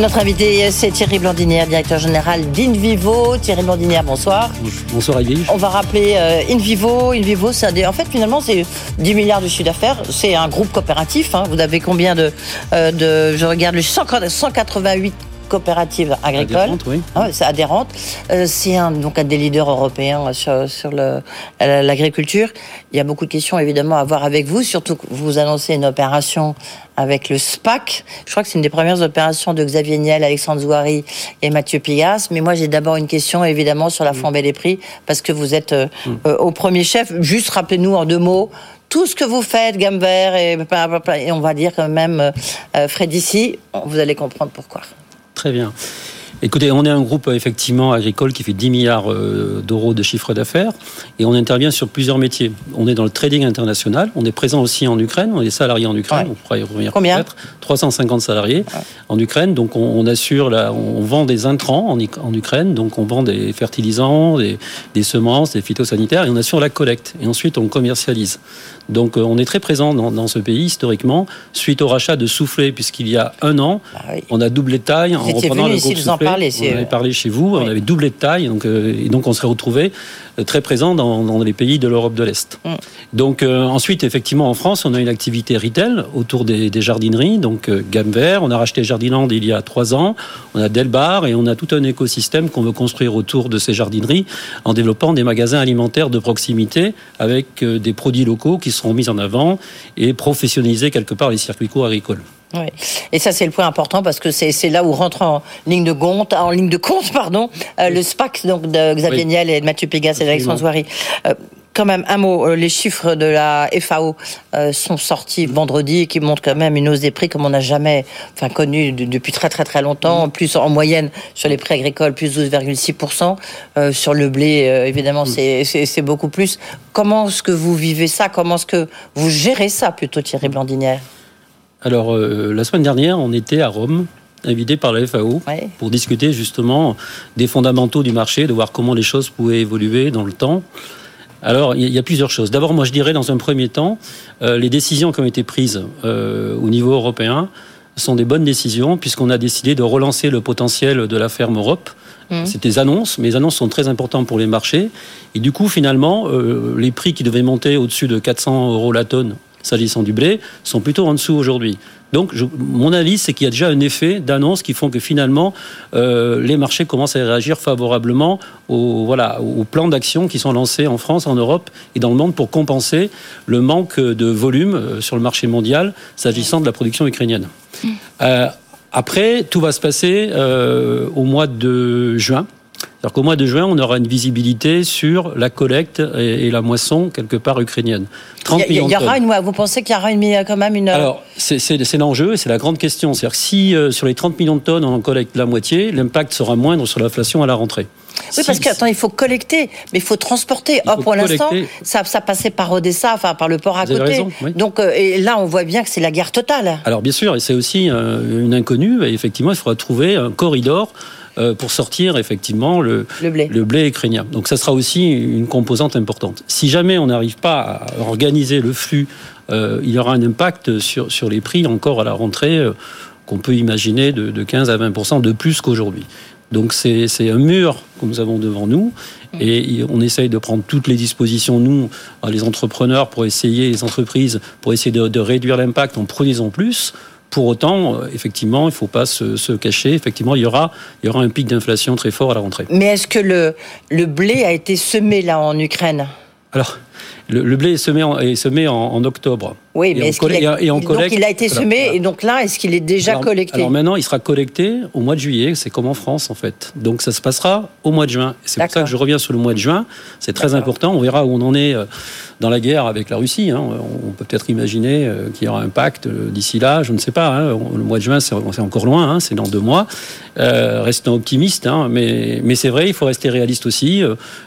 Notre invité, c'est Thierry Blandinière, directeur général d'Invivo. Thierry Blandinière, bonsoir. Bonsoir Edwige. On va rappeler euh, Invivo. Invivo, ça en fait, finalement, c'est 10 milliards de chiffre d'affaires. C'est un groupe coopératif. Hein. Vous avez combien de, euh, de je regarde, le 188 coopérative agricole. Adhérente, oui. Ah c'est adhérente. Euh, c'est un, donc un des leaders européens sur, sur l'agriculture. Il y a beaucoup de questions évidemment à voir avec vous, surtout que vous annoncez une opération avec le SPAC. Je crois que c'est une des premières opérations de Xavier Niel, Alexandre Zouari et Mathieu Pigas. Mais moi, j'ai d'abord une question évidemment sur la mm. flambée des prix, parce que vous êtes euh, mm. euh, au premier chef. Juste rappelez-nous en deux mots tout ce que vous faites, Gambert, et, et on va dire quand même euh, Fred ici, vous allez comprendre pourquoi. Très bien. Écoutez, on est un groupe effectivement agricole qui fait 10 milliards euh, d'euros de chiffre d'affaires et on intervient sur plusieurs métiers. On est dans le trading international, on est présent aussi en Ukraine, on est salarié en Ukraine, on pourra y revenir Combien? 350 salariés en Ukraine, donc on, assure, on vend des intrants en, en, Ukraine, donc on vend des fertilisants, des, des, semences, des phytosanitaires et on assure la collecte et ensuite on commercialise. Donc euh, on est très présent dans, ce pays historiquement, suite au rachat de Soufflé, puisqu'il y a un an, bah on a doublé de taille en reprenant le groupe Soufflé. On avait parlé chez vous, on avait doublé de taille, donc, euh, et donc on serait retrouvé euh, très présent dans, les pays de l'Europe de l'Est. Mm. Donc ensuite, effectivement, en France, on a une activité retail autour des, jardineries, donc gamme vert. On a racheté Jardinland il y a trois ans. On a Delbar et on a tout un écosystème qu'on veut construire autour de ces jardineries en développant des magasins alimentaires de proximité avec des produits locaux qui seront mis en avant et professionnaliser quelque part les circuits courts agricoles. Oui. Et ça, c'est le point important parce que c'est là où rentre en ligne de compte, en ligne de compte, pardon, euh, le SPAC donc de Xavier Niel et de Mathieu Pégas et d'Alexandre Zouari. Euh, quand même un mot, euh, les chiffres de la FAO sont sortis vendredi et qui montrent quand même une hausse des prix comme on n'a jamais enfin, connu depuis très très très longtemps, mm. plus en moyenne sur les prix agricoles, plus 12,6%. Euh, sur le blé, évidemment, mm. c'est beaucoup plus. Comment est-ce que vous vivez ça? Comment est-ce que vous gérez ça plutôt, Thierry Blandinière? Alors, la semaine dernière, on était à Rome invité par la FAO pour discuter justement des fondamentaux du marché, de voir comment les choses pouvaient évoluer dans le temps. Alors, il y a plusieurs choses. D'abord, moi, je dirais, dans un premier temps, euh, les décisions qui ont été prises euh, au niveau européen sont des bonnes décisions, puisqu'on a décidé de relancer le potentiel de la ferme Europe. Mmh. C'est des annonces, mais les annonces sont très importantes pour les marchés. Et du coup, finalement, euh, les prix qui devaient monter au-dessus de 400 euros la tonne, s'agissant du blé, sont plutôt en dessous aujourd'hui. Donc, mon avis, c'est qu'il y a déjà un effet d'annonce qui font que finalement, euh, les marchés commencent à réagir favorablement aux, voilà, aux plans d'action qui sont lancés en France, en Europe et dans le monde pour compenser le manque de volume euh, sur le marché mondial s'agissant de la production ukrainienne. Mm. Euh, après, tout va se passer au mois de juin. Alors qu'au mois de juin, on aura une visibilité sur la collecte et, la moisson quelque part ukrainienne. 30 il y, aura une, vous pensez qu'il y aura une, quand même une... Alors, c'est l'enjeu, c'est la grande question. C'est-à-dire que si euh, sur les 30 millions de tonnes, on en collecte la moitié, l'impact sera moindre sur l'inflation à la rentrée. Oui, parce que il faut collecter, mais il faut transporter. Or, pour l'instant, ça, ça, passait par Odessa, enfin par le port à côté. Donc, euh, et là, on voit bien que c'est la guerre totale. Alors, bien sûr, et c'est aussi euh, une inconnue. Et effectivement, il faudra trouver un corridor euh, pour sortir effectivement le, le, blé. ukrainien. Donc ça sera aussi une composante importante. Si jamais on n'arrive pas à organiser le flux, euh, il y aura un impact sur, sur les prix encore à la rentrée euh, qu'on peut imaginer de, de 15 à 20 de plus qu'aujourd'hui. Donc c'est un mur que nous avons devant nous et on essaye de prendre toutes les dispositions, nous, les entrepreneurs, pour essayer, les entreprises, pour essayer de, réduire l'impact en produisant plus. Pour autant, euh, effectivement, il ne faut pas se, cacher. Effectivement, il y aura, il y aura un pic d'inflation très fort à la rentrée. Mais est-ce que le, le blé a été semé là en Ukraine? Alors, le, blé est semé en, est semé en, octobre. Oui, mais est-ce il a, et donc il a été semé et donc là, est-ce qu'il est déjà collecté? Alors maintenant, il sera collecté au mois de juillet. C'est comme en France en fait. Donc ça se passera au mois de juin. C'est pour ça que je reviens sur le mois de juin. C'est très important. On verra où on en est euh, dans la guerre avec la Russie. Hein. On peut peut-être imaginer euh, qu'il y aura un pacte euh, d'ici là. Je ne sais pas. Hein. Le mois de juin, c'est encore loin. Hein. C'est dans deux mois. restons optimistes. Mais, mais c'est vrai, il faut rester réaliste aussi.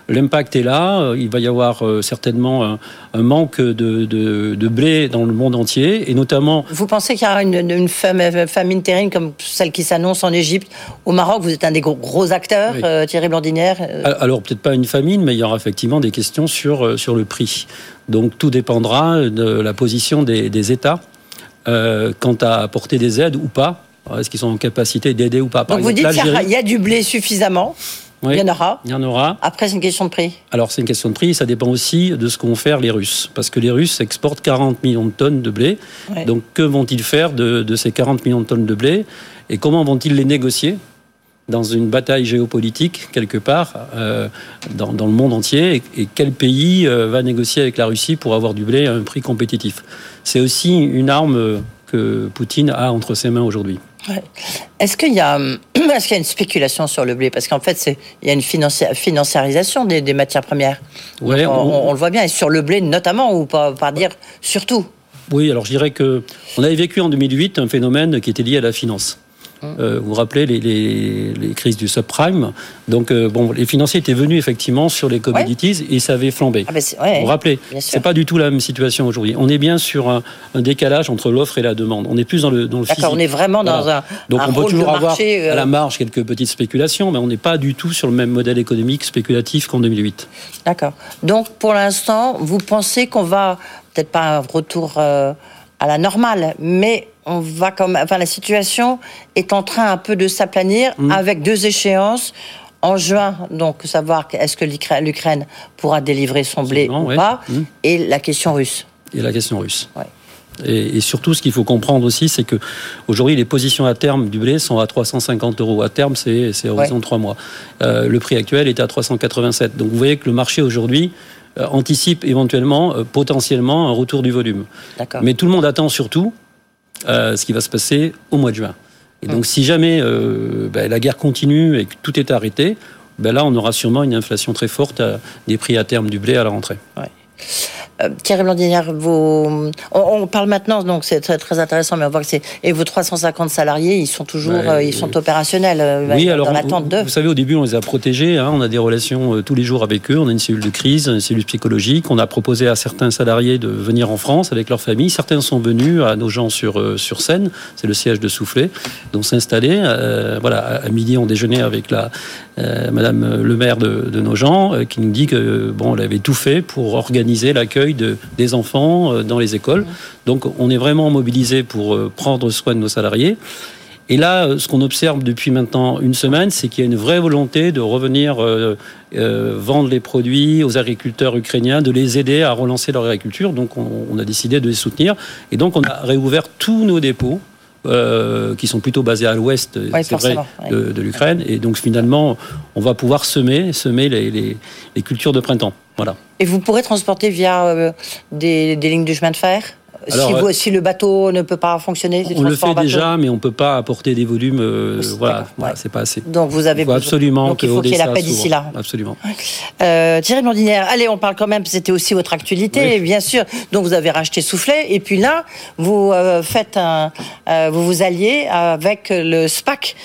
L'impact est là. Il va y avoir certainement un, manque de, de, blé dans le monde entier, et notamment... Vous pensez qu'il y aura une, famine terrible comme celle qui s'annonce en Égypte Au Maroc, vous êtes un des gros, acteurs, euh, Thierry Blandinière euh. Alors, peut-être pas une famine, mais il y aura effectivement des questions sur, euh, sur le prix. Donc, tout dépendra de la position des, États quant à apporter des aides ou pas. Est-ce qu'ils sont en capacité d'aider ou pas? Donc, vous dites qu'il y a du blé suffisamment il y en aura. Il y en aura. Après, c'est une question de prix. Alors, c'est une question de prix. Ça dépend aussi de ce qu'ont faire les Russes. Parce que les Russes exportent 40 millions de tonnes de blé. Donc, que vont-ils faire de, ces 40 millions de tonnes de blé? Et comment vont-ils les négocier? Dans une bataille géopolitique, quelque part, euh, dans, le monde entier Et, quel pays euh, va négocier avec la Russie pour avoir du blé à un prix compétitif C'est aussi une arme que Poutine a entre ses mains aujourd'hui. Est-ce qu'il y, a, est y a une spéculation sur le blé? Parce qu'en fait, il y a une financiarisation des, matières premières. Ouais, on, le voit bien, et sur le blé notamment, ou pas, pas dire surtout? Oui, alors je dirais que on avait vécu en 2008 un phénomène qui était lié à la finance. Euh, vous vous rappelez les, crises du subprime. Donc, euh, bon, les financiers étaient venus effectivement sur les commodities et ça avait flambé. Ah ben vous vous rappelez C'est pas du tout la même situation aujourd'hui. On est bien sur un, décalage entre l'offre et la demande. On est plus dans le, dans le physique. on est vraiment dans un. Donc, on peut toujours avoir euh, à la marge quelques petites spéculations, mais on n'est pas du tout sur le même modèle économique spéculatif qu'en 2008. D'accord. Donc, pour l'instant, vous pensez qu'on va peut-être pas un retour à la normale, mais on va comme, enfin, la situation est en train un peu de s'aplanir mm. avec deux échéances. En juin, donc savoir est-ce que l'Ukraine pourra délivrer son blé ou pas, mm. et la question russe. Et la question russe. Et, surtout, ce qu'il faut comprendre aussi, c'est que aujourd'hui, les positions à terme du blé sont à 350 euros. À terme, c'est horizon de trois mois. Euh, le prix actuel est à 387. Donc, vous voyez que le marché aujourd'hui anticipe éventuellement, euh, potentiellement, un retour du volume. Mais tout le monde attend surtout euh, ce qui va se passer au mois de juin. Et donc, si jamais euh, ben, la guerre continue et que tout est arrêté, ben là, on aura sûrement une inflation très forte des prix à terme du blé à la rentrée. Euh, Thierry Blandinière, vous... on, parle maintenant, donc c'est très, très, intéressant, mais on voit que c'est. Et vos 350 salariés, ils sont toujours bah, ils sont opérationnels euh, oui, alors, l'attente d'eux. Vous savez, au début, on les a protégés, hein, on a des relations tous les jours avec eux, on a une cellule de crise, une cellule psychologique. On a proposé à certains salariés de venir en France avec leur famille. Certains sont venus à nos gens sur, sur Seine, c'est le siège de Soufflé, donc s'installer. voilà, à midi, on déjeunait avec la, Madame le maire de, de nos gens, qui nous dit que bon, elle avait tout fait pour organiser l'accueil de, des enfants euh, dans les écoles. Donc on est vraiment mobilisé pour euh, prendre soin de nos salariés. Et là, euh, ce qu'on observe depuis maintenant une semaine, c'est qu'il y a une vraie volonté de revenir vendre les produits aux agriculteurs ukrainiens, de les aider à relancer leur agriculture. Donc, on, a décidé de les soutenir. Et donc, on a réouvert tous nos dépôts. Qui sont plutôt basés à l'ouest, de, l'Ukraine. Et donc finalement, on va pouvoir semer, semer les, les cultures de printemps. Voilà. Et vous pourrez transporter via euh, des, des lignes de chemin de fer? Euh, si, le bateau ne peut pas fonctionner, on le fait déjà, mais on peut pas apporter des volumes. Euh, voilà, c'est pas assez. Donc vous avez absolument Donc il faut qu'il y ait la paix d'ici là. Absolument. Euh, Thierry Blondinière, allez, on parle quand même. C'était aussi votre actualité, bien sûr. Donc vous avez racheté Soufflet, et puis là, vous euh, faites un, vous vous alliez avec le SPAC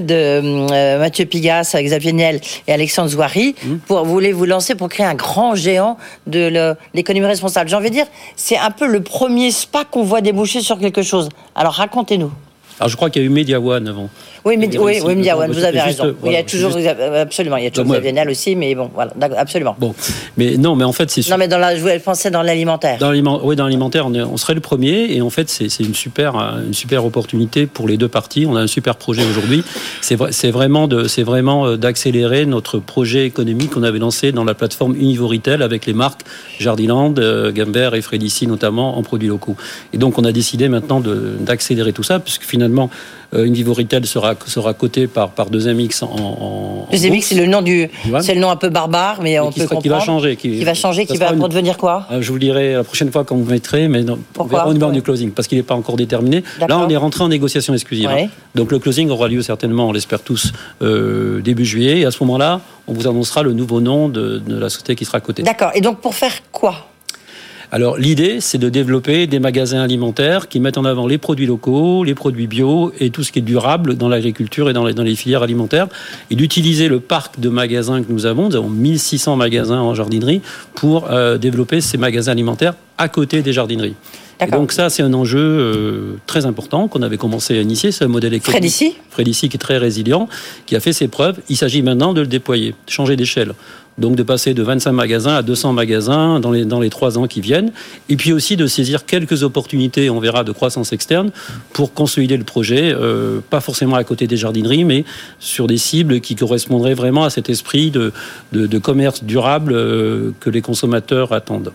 de Mathieu Pigas, Xavier Niel et Alexandre Zouari. Mmh. Pour vous voulez vous lancer pour créer un grand géant de l'économie responsable. J'ai envie de dire, c'est un peu le premier SPA qu'on voit déboucher sur quelque chose. Alors racontez-nous. Alors je crois qu'il y a eu Media One avant. Oui, mais, oui, oui, vous avez raison. il y a toujours, absolument, il y a toujours Xavier aussi, mais bon, voilà, absolument. Bon, mais non, mais en fait, c'est Non, mais dans la, je pensais dans l'alimentaire. Dans oui, dans l'alimentaire, on, on, serait le premier, et en fait, c'est une super, une super opportunité pour les deux parties. On a un super projet aujourd'hui. C'est vraiment de, c'est vraiment euh, d'accélérer notre projet économique qu'on avait lancé dans la plateforme Univoritel avec les marques Jardiland, euh, Gambert et Frédici notamment en produits locaux. Et donc, on a décidé maintenant d'accélérer tout ça, puisque finalement, euh, une Vivo Retail sera, sera cotée par, par 2MX en, en 2MX, c'est le nom du, c'est le nom un peu barbare, mais, on peut comprendre. Qui va changer. Qui, va changer, qui va pour devenir quoi euh, Je vous le dirai la prochaine fois quand vous mettrez, mais non, Pourquoi on verra au du closing, parce qu'il n'est pas encore déterminé. Là, on est rentré en négociation exclusive. Hein. Donc le closing aura lieu certainement, on l'espère tous, euh, début juillet. Et à ce moment-là, on vous annoncera le nouveau nom de, de la société qui sera cotée. D'accord. Et donc pour faire quoi? Alors l'idée, c'est de développer des magasins alimentaires qui mettent en avant les produits locaux, les produits bio et tout ce qui est durable dans l'agriculture et dans les, filières alimentaires, et d'utiliser le parc de magasins que nous avons, nous avons 1600 magasins en jardinerie, pour euh, développer ces magasins alimentaires à côté des jardineries. donc ça, c'est un enjeu euh, très important qu'on avait commencé à initier. C'est un modèle économique. Frédici Frédici qui est très résilient, qui a fait ses preuves. Il s'agit maintenant de le déployer, changer d'échelle. Donc de passer de 25 magasins à 200 magasins dans les, dans les trois ans qui viennent. Et puis aussi de saisir quelques opportunités, on verra, de croissance externe pour consolider le projet, euh, pas forcément à côté des jardineries, mais sur des cibles qui correspondraient vraiment à cet esprit de, de, commerce durable euh, que les consommateurs attendent.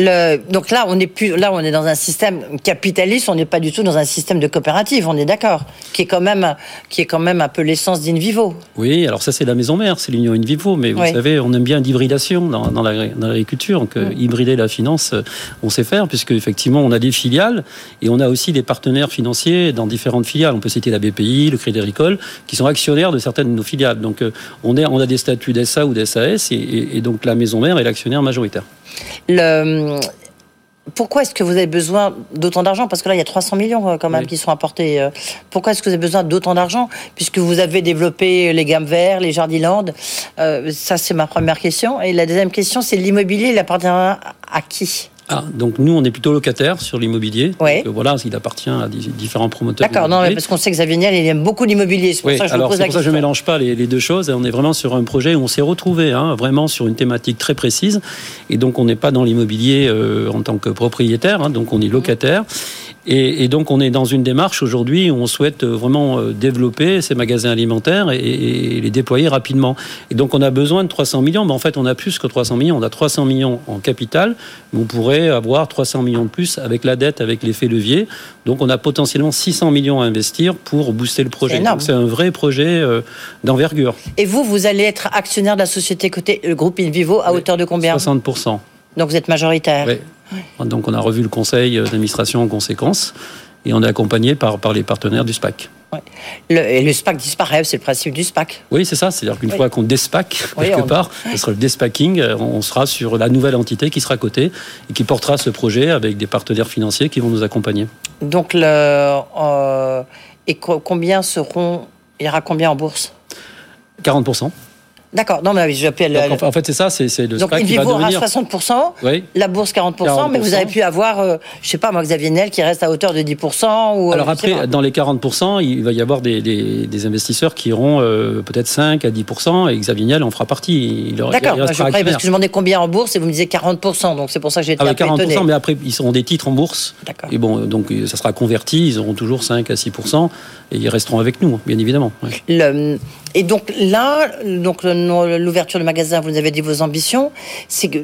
Le, donc là, on est plus, là, on est dans un système capitaliste. On n'est pas du tout dans un système de coopérative. On est d'accord, qui est quand même, qui est quand même un peu l'essence d'Invivo. Oui, alors ça c'est la maison mère, c'est l'union Invivo. Mais vous savez, on aime bien l'hybridation dans, dans l'agriculture. Donc mm. hybrider la finance, euh, on sait faire puisque effectivement on a des filiales et on a aussi des partenaires financiers dans différentes filiales. On peut citer la BPI, le Crédit Agricole, qui sont actionnaires de certaines de nos filiales. Donc euh, on, est, on a des statuts d'SA ou d'SAS et, et donc la maison mère est l'actionnaire majoritaire. Le, pourquoi est-ce que vous avez besoin d'autant d'argent? Parce que là, il y a 300 millions euh, quand même qui sont apportés. Euh. Pourquoi est-ce que vous avez besoin d'autant d'argent? Puisque vous avez développé les gammes verts, les jardiland. Euh, ça, c'est ma première question. Et la deuxième question, c'est l'immobilier, il appartient à qui? Ah, donc nous, on est plutôt locataire sur l'immobilier. Oui. voilà, il appartient à différents promoteurs. D'accord, non, mais parce qu'on sait que Xavier Niel, il aime beaucoup l'immobilier. C'est pour ça que je alors, pose la question. ça que je mélange pas les, deux choses. On est vraiment sur un projet où on s'est retrouvé hein, vraiment sur une thématique très précise. Et donc, on n'est pas dans l'immobilier euh, en tant que propriétaire, hein, donc on est locataire. Et, donc on est dans une démarche aujourd'hui où on souhaite euh, vraiment euh, développer ces magasins alimentaires et, les déployer rapidement. Et donc on a besoin de 300 millions, mais en fait on a plus que 300 millions. On a 300 millions en capital, mais on pourrait avoir 300 millions de plus avec la dette, avec l'effet levier. Donc on a potentiellement 600 millions à investir pour booster le projet. C'est un vrai projet euh, d'envergure. Et vous, vous allez être actionnaire de la société côté le groupe Invivo à hauteur de combien? 60%. Donc vous êtes majoritaire. Oui. Donc on a revu le conseil d'administration en conséquence et on est accompagné par, par les partenaires du SPAC. Le, et le SPAC disparaît, c'est le principe du SPAC. Oui, c'est ça. C'est-à-dire qu'une fois qu'on despac quelque part, ce sera le despacking, on sera sur la nouvelle entité qui sera cotée et qui portera ce projet avec des partenaires financiers qui vont nous accompagner. Donc, le, euh, et combien seront, il y aura combien en bourse? 40%. D'accord, non mais j'appelle. En fait, c'est ça, c'est le Donc, il vaut à 60%, la bourse 40%, mais vous avez pu avoir, euh, je sais pas moi, Xavier Niel qui reste à hauteur de 10%. Ou, euh, Alors après, dans les 40%, il va y avoir des, des, investisseurs qui iront euh, peut-être 5 à 10%, et Xavier Niel en fera partie. D'accord, je croyais parce que je demandais combien en bourse, et vous me disiez 40%, donc c'est pour ça que j'ai été ah, 40%, mais après, ils seront des titres en bourse. Et bon, donc ça sera converti, ils auront toujours 5 à 6%, et ils resteront avec nous, bien évidemment. Le, et donc là, donc l'ouverture du magasin, vous nous avez dit vos ambitions, c'est que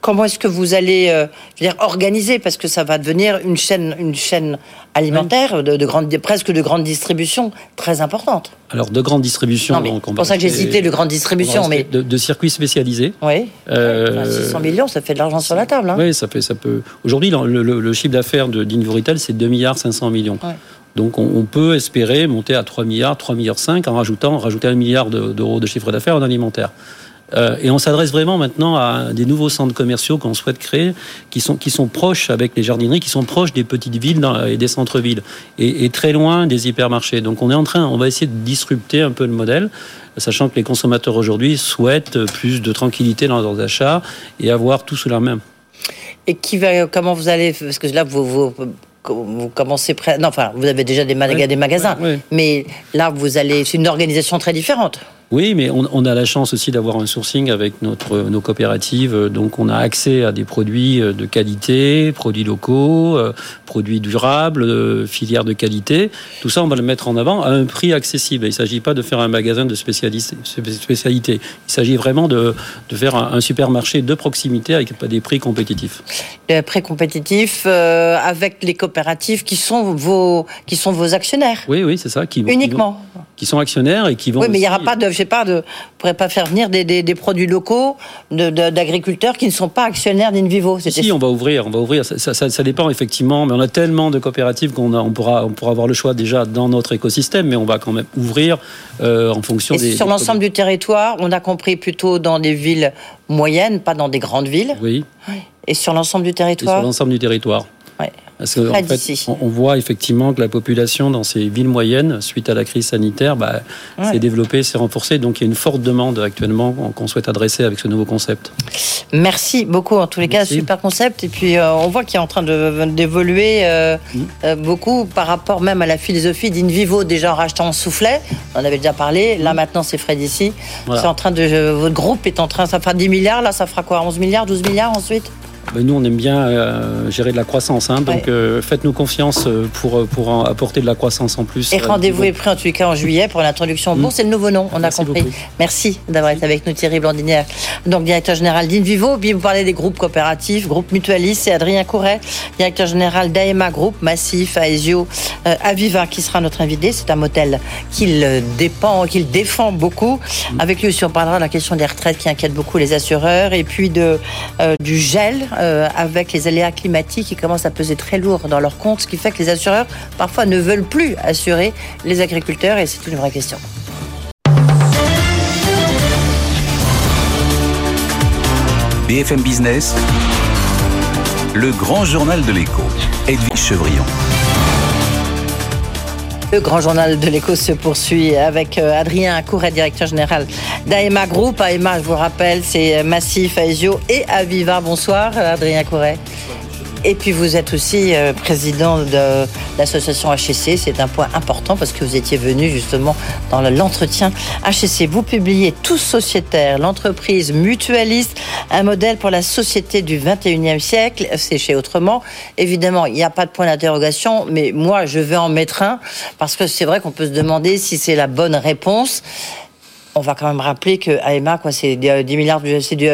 comment est-ce que vous allez euh, dire, organiser? Parce que ça va devenir une chaîne, une chaîne alimentaire de, grande, presque de grande distribution très importante. Alors de grande distribution. C'est pour ça que j'ai cité de grande distribution, mais de, circuits spécialisés. Oui. 600 euh, millions, ça fait de l'argent sur la table. Hein. Oui, ça fait, ça peut. Aujourd'hui, le, chiffre d'affaires de d'Invoritel, c'est 2 milliards 500 millions. Donc on, peut espérer monter à 3 milliards, 3 milliards 5 en rajoutant rajouter un milliard d'euros de, chiffre d'affaires en alimentaire. Euh, et on s'adresse vraiment maintenant à des nouveaux centres commerciaux qu'on souhaite créer, qui sont, qui sont proches avec les jardineries, qui sont proches des petites villes et des centres-villes, et, très loin des hypermarchés. Donc on est en train, on va essayer de disrupter un peu le modèle, sachant que les consommateurs aujourd'hui souhaitent plus de tranquillité dans leurs achats et avoir tout sous la main. Et qui va, comment vous allez, parce que là, vous vous commencez près. Non, enfin, vous avez déjà des, des magasins, mais là, vous allez. C'est une organisation très différente. Oui, mais on, a la chance aussi d'avoir un sourcing avec notre, nos coopératives. Donc, on a accès à des produits euh, de qualité, produits locaux, euh, produits durables, euh, filières de qualité. Tout ça, on va le mettre en avant à un prix accessible. Il ne s'agit pas de faire un magasin de spécialité. Il s'agit vraiment de, de faire un, supermarché de proximité avec des prix compétitifs. Des prix compétitifs avec les coopératives qui sont vos, qui sont vos actionnaires. Oui, oui, c'est ça. Qui, Uniquement. Qui, sont actionnaires et qui vont. Oui, mais il n'y aura pas de sais pas, de, pourrait pas faire venir des, des, produits locaux d'agriculteurs qui ne sont pas actionnaires d'Invivo. Si, on va ouvrir, on va ouvrir. Ça, ça, ça, dépend effectivement, mais on a tellement de coopératives qu'on on pourra, on pourra avoir le choix déjà dans notre écosystème, mais on va quand même ouvrir euh, en fonction Et des. Sur l'ensemble du territoire, on a compris plutôt dans des villes moyennes, pas dans des grandes villes. Oui. Et sur l'ensemble du territoire. sur l'ensemble du territoire. Parce qu'en fait, on, voit effectivement que la population dans ces villes moyennes, suite à la crise sanitaire, bah, s'est développée, s'est renforcée. Donc il y a une forte demande actuellement qu'on souhaite adresser avec ce nouveau concept. Merci beaucoup. En tous les cas, super concept. Et puis euh, on voit qu'il est en train d'évoluer euh, mm. euh, beaucoup par rapport même à la philosophie d'Invivo, déjà en rachetant Soufflet. On en avait déjà parlé. Là mm. maintenant, c'est Fred ici. C'est en train de. Votre groupe est en train. Ça fera 10 milliards. Là, ça fera quoi? 11 milliards, 12 milliards ensuite? Ben, nous, on aime bien euh, gérer de la croissance. Hein, donc, euh, faites-nous confiance euh, pour, pour apporter de la croissance en plus. Et rendez-vous est pris en tous cas en juillet pour l'introduction. Bon, mm. c'est le nouveau nom, on a compris. Merci d'avoir été avec nous, Thierry Blandinière, donc directeur général d'Invivo. Puis vous parlez des groupes coopératifs, groupes mutualistes. C'est Adrien Couret, directeur général d'AEMA Group, Massif, Aesio, Aviva, qui sera notre invité. C'est un modèle qu'il dépend, qu'il défend beaucoup. Mm. Avec lui aussi, on parlera de la question des retraites qui inquiète beaucoup les assureurs et puis de, du gel euh, avec les aléas climatiques qui commencent à peser très lourd dans leur compte, ce qui fait que les assureurs parfois ne veulent plus assurer les agriculteurs et c'est une vraie question. BFM Business, le grand journal de l'écho, Edwige Chevrillon. Le grand journal de l'écho se poursuit avec euh, Adrien Couret, directeur général d'AEMA Group. AEMA, je vous rappelle, c'est Massif, Aesio et Aviva. Bonsoir, Adrien Couret. Et puis vous êtes aussi euh, président de l'association HEC. C'est un point important parce que vous étiez venu justement dans l'entretien HEC. Vous publiez Tous sociétaires, l'entreprise mutualiste, un modèle pour la société du 21e siècle. C'est chez Autrement. Évidemment, il n'y a pas de point d'interrogation, mais moi, je vais en mettre un parce que c'est vrai qu'on peut se demander si c'est la bonne réponse on va quand même rappeler que AEMA, quoi, c'est 10 euh, milliards, c'est du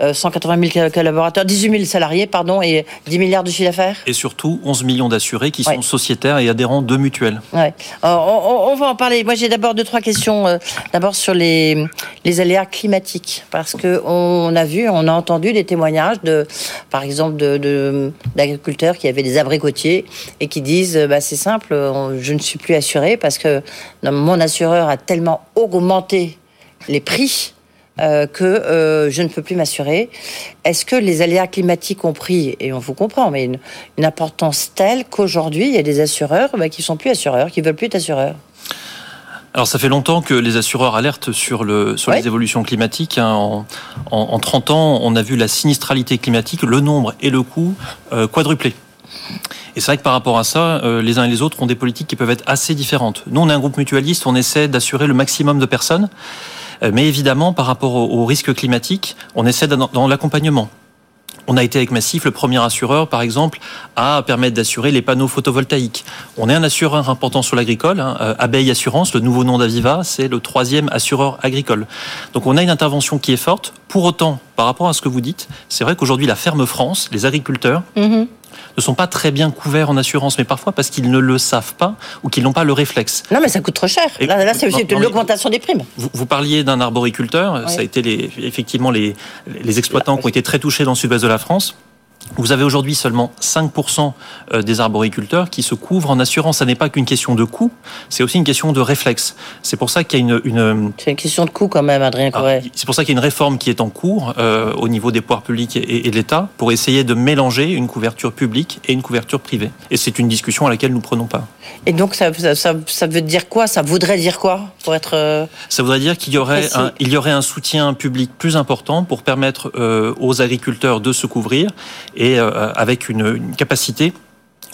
180 000 collaborateurs, 18 000 salariés, pardon, et 10 milliards de chiffre d'affaires. Et surtout 11 millions d'assurés qui sont sociétaires et adhérents de mutuelles. Ouais. on, va en parler. Moi, j'ai d'abord deux trois questions. Euh, d'abord sur les, les aléas climatiques, parce que on a vu, on a entendu des témoignages de, par exemple, de d'agriculteurs qui avaient des abricotiers et qui disent, bah, c'est simple, je ne suis plus assuré parce que mon assureur a tellement augmenté les prix euh, que euh, je ne peux plus m'assurer. Est-ce que les aléas climatiques ont pris, et on vous comprend, mais une, importance telle qu'aujourd'hui, il y a des assureurs bah, qui sont plus assureurs, qui veulent plus être assureurs? Alors ça fait longtemps que les assureurs alertent sur, le, sur les évolutions climatiques. Hein. En, 30 ans, on a vu la sinistralité climatique, le nombre et le coût euh, quadrupler. Et c'est vrai que par rapport à ça, les uns et les autres ont des politiques qui peuvent être assez différentes. Nous, on est un groupe mutualiste, on essaie d'assurer le maximum de personnes. Euh, mais évidemment, par rapport aux risques climatiques, on essaie dans l'accompagnement. On a été avec Massif le premier assureur, par exemple, à permettre d'assurer les panneaux photovoltaïques. On est un assureur important sur l'agricole. Hein. Euh, Abeille Assurance, le nouveau nom d'Aviva, c'est le troisième assureur agricole. Donc on a une intervention qui est forte. Pour autant, par rapport à ce que vous dites, c'est vrai qu'aujourd'hui, la ferme France, les agriculteurs, mm-hmm ne sont pas très bien couverts en assurance, mais parfois parce qu'ils ne le savent pas ou qu'ils n'ont pas le réflexe. Non, mais ça coûte trop cher. là, c'est l'augmentation des primes. Vous, parliez d'un arboriculteur, ça a été les, effectivement les, les exploitants qui ont été très touchés dans le sud-ouest de la France. Vous avez aujourd'hui seulement 5% euh, des arboriculteurs qui se couvrent en assurance. Ça n'est pas qu'une question de coût, c'est aussi une question de réflexe. C'est pour ça qu'il y a une... une... C'est une question de coût quand même, Adrien ah, Corret. c'est pour ça qu'il y a une réforme qui est en cours euh, au niveau des pouvoirs publics et, de l'État pour essayer de mélanger une couverture publique et une couverture privée. Et c'est une discussion à laquelle nous prenons pas. Et donc ça, ça, ça, veut dire quoi? Ça voudrait dire quoi pour être euh, Ça voudrait dire qu'il y aurait un, il y aurait un soutien public plus important pour permettre aux agriculteurs de se couvrir et euh, avec une, capacité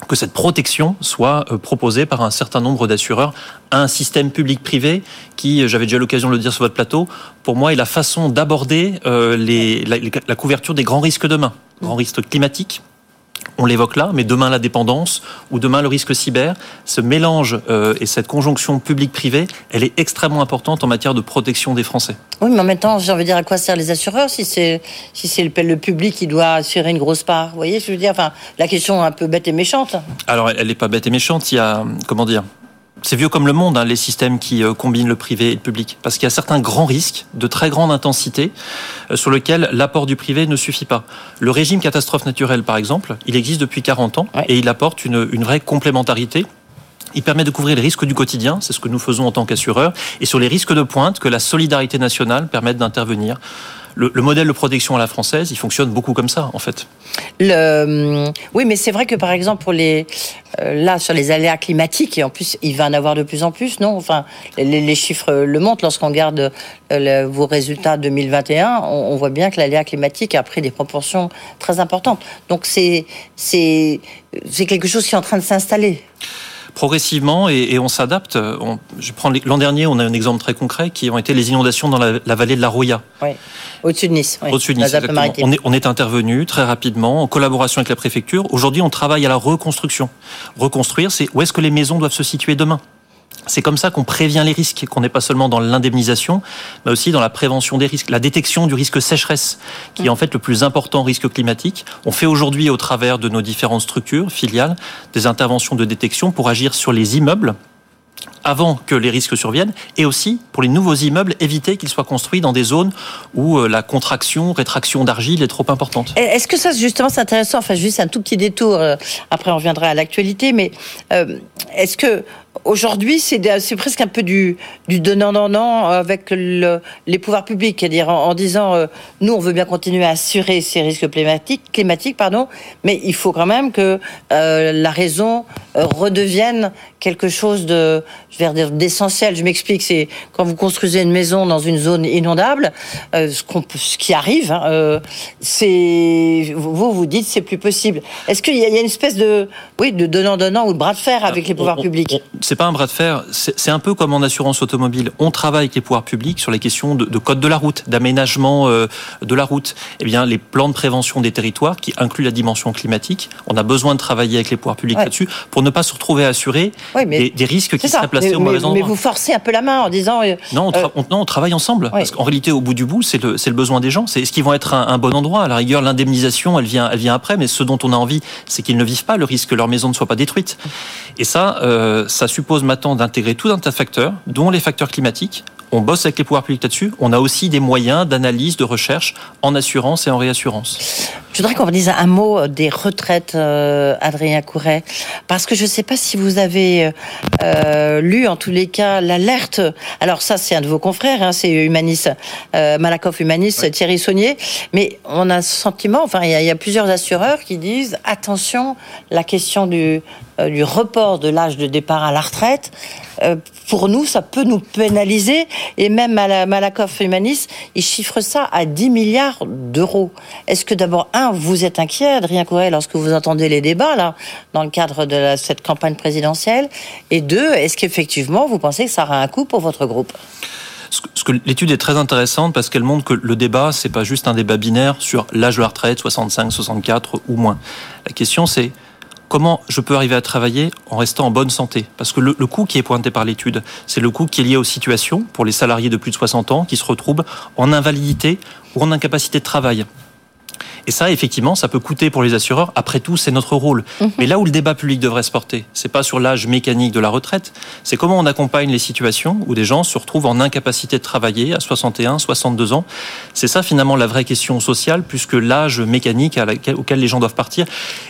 que cette protection soit euh, proposée par un certain nombre d'assureurs à un système public-privé qui, euh, j'avais déjà l'occasion de le dire sur votre plateau, pour moi est la façon d'aborder la, la couverture des grands risques demain. Grands risques climatiques, on l'évoque là, mais demain la dépendance ou demain le risque cyber, ce mélange euh, et cette conjonction public-privé, elle est extrêmement importante en matière de protection des Français. Oui, mais en même temps, j'ai envie de dire à quoi servent les assureurs si c'est si c'est le, le, public qui doit assurer une grosse part? Vous voyez, je veux dire, enfin, la question est un peu bête et méchante. Alors, elle n'est pas bête et méchante. Il y a comment dire? C'est vieux comme le monde, hein, les systèmes qui euh, combinent le privé et le public, parce qu'il y a certains grands risques de très grande intensité euh, sur lesquels l'apport du privé ne suffit pas. Le régime catastrophe naturelle, par exemple, il existe depuis 40 ans et il apporte une, une vraie complémentarité. Il permet de couvrir les risques du quotidien, c'est ce que nous faisons en tant qu'assureurs, et sur les risques de pointe que la solidarité nationale permet d'intervenir le, modèle de protection à la française, il fonctionne beaucoup comme ça, en fait. Le, oui, mais c'est vrai que par exemple euh, là sur les aléas climatiques et en plus il va en avoir de plus en plus, non? Enfin, les, chiffres le montrent lorsqu'on regarde euh, vos résultats 2021, on, voit bien que l'aléa climatique a pris des proportions très importantes. Donc c'est quelque chose qui est en train de s'installer progressivement et, on s'adapte. Je prends l'an dernier, on a un exemple très concret qui ont été les inondations dans la, vallée de la Roya. Oui. Au-dessus de Nice. Au-dessus de Nice. On est, on est intervenu très rapidement en collaboration avec la préfecture. Aujourd'hui, on travaille à la reconstruction. Reconstruire, c'est où est-ce que les maisons doivent se situer demain? C'est comme ça qu'on prévient les risques, qu'on n'est pas seulement dans l'indemnisation, mais aussi dans la prévention des risques, la détection du risque sécheresse, qui est en fait le plus important risque climatique. On fait aujourd'hui, au travers de nos différentes structures filiales, des interventions de détection pour agir sur les immeubles avant que les risques surviennent, et aussi pour les nouveaux immeubles, éviter qu'ils soient construits dans des zones où euh, la contraction, rétraction d'argile est trop importante. Est-ce que ça, justement, c'est intéressant? Enfin, juste un tout petit détour, euh, après on reviendra à l'actualité, mais euh, est-ce que Aujourd'hui, c'est presque un peu du, du donnant-donnant avec le, les pouvoirs publics, c'est-à-dire en, disant euh, nous, on veut bien continuer à assurer ces risques climatiques, climatiques pardon, mais il faut quand même que euh, la raison euh, redevienne quelque chose de, je vais dire, d'essentiel. Je m'explique, c'est quand vous construisez une maison dans une zone inondable, ce, ce, qui arrive, hein, c'est vous vous dites c'est plus possible. Est-ce qu'il y, a une espèce de, oui, de donnant-donnant ou de bras de fer avec les pouvoirs publics c'est pas un bras de fer. C'est un peu comme en assurance automobile. On travaille avec les pouvoirs publics sur les questions de, code de la route, d'aménagement euh, de la route. Eh bien, les plans de prévention des territoires qui incluent la dimension climatique. On a besoin de travailler avec les pouvoirs publics là-dessus pour ne pas se retrouver assuré des, risques qui seraient placés au mauvais endroit. Mais vous forcez un peu la main en disant. Euh, non, euh, on, non, on travaille ensemble. Parce qu'en réalité, au bout du bout, c'est le, le, besoin des gens. C'est ce qu'ils vont être un, bon endroit. À la rigueur, l'indemnisation, elle vient, elle vient après. Mais ce dont on a envie, c'est qu'ils ne vivent pas le risque que leur maison ne soit pas détruite. Et ça, ça suppose maintenant d'intégrer tout un tas de facteurs, dont les facteurs climatiques. On bosse avec les pouvoirs publics là-dessus. On a aussi des moyens d'analyse, de recherche en assurance et en réassurance. Je voudrais qu'on vous dise un mot des retraites, euh, Adrien Couret, parce que je ne sais pas si vous avez euh, lu, en tous les cas, l'alerte. Alors ça, c'est un de vos confrères, hein, c'est Humanis, euh, Malakoff Humanis, Thierry Saunier. Mais on a ce sentiment, enfin, il y, y, a plusieurs assureurs qui disent attention, la question du du report de l'âge de départ à la retraite, pour nous, ça peut nous pénaliser. Et même Malakoff Humanis, il chiffre ça à 10 milliards d'euros. Est-ce que d'abord, un, vous êtes inquiet, Adrien Couret, lorsque vous entendez les débats, là, dans le cadre de cette campagne présidentielle? Et deux, est-ce qu'effectivement, vous pensez que ça aura un coût pour votre groupe? L'étude est très intéressante parce qu'elle montre que le débat, c'est pas juste un débat binaire sur l'âge de la retraite, 65, 64 ou moins. La question, c'est comment je peux arriver à travailler en restant en bonne santé Parce que le, coût qui est pointé par l'étude, c'est le coût qui est lié aux situations pour les salariés de plus de 60 ans qui se retrouvent en invalidité ou en incapacité de travail. Et ça, effectivement, ça peut coûter pour les assureurs. Après tout, c'est notre rôle. Mhm. Mais là où le débat public devrait se porter, c'est pas sur l'âge mécanique de la retraite, c'est comment on accompagne les situations où des gens se retrouvent en incapacité de travailler à 61, 62 ans. C'est ça finalement la vraie question sociale, plus que l'âge mécanique auquel les gens doivent partir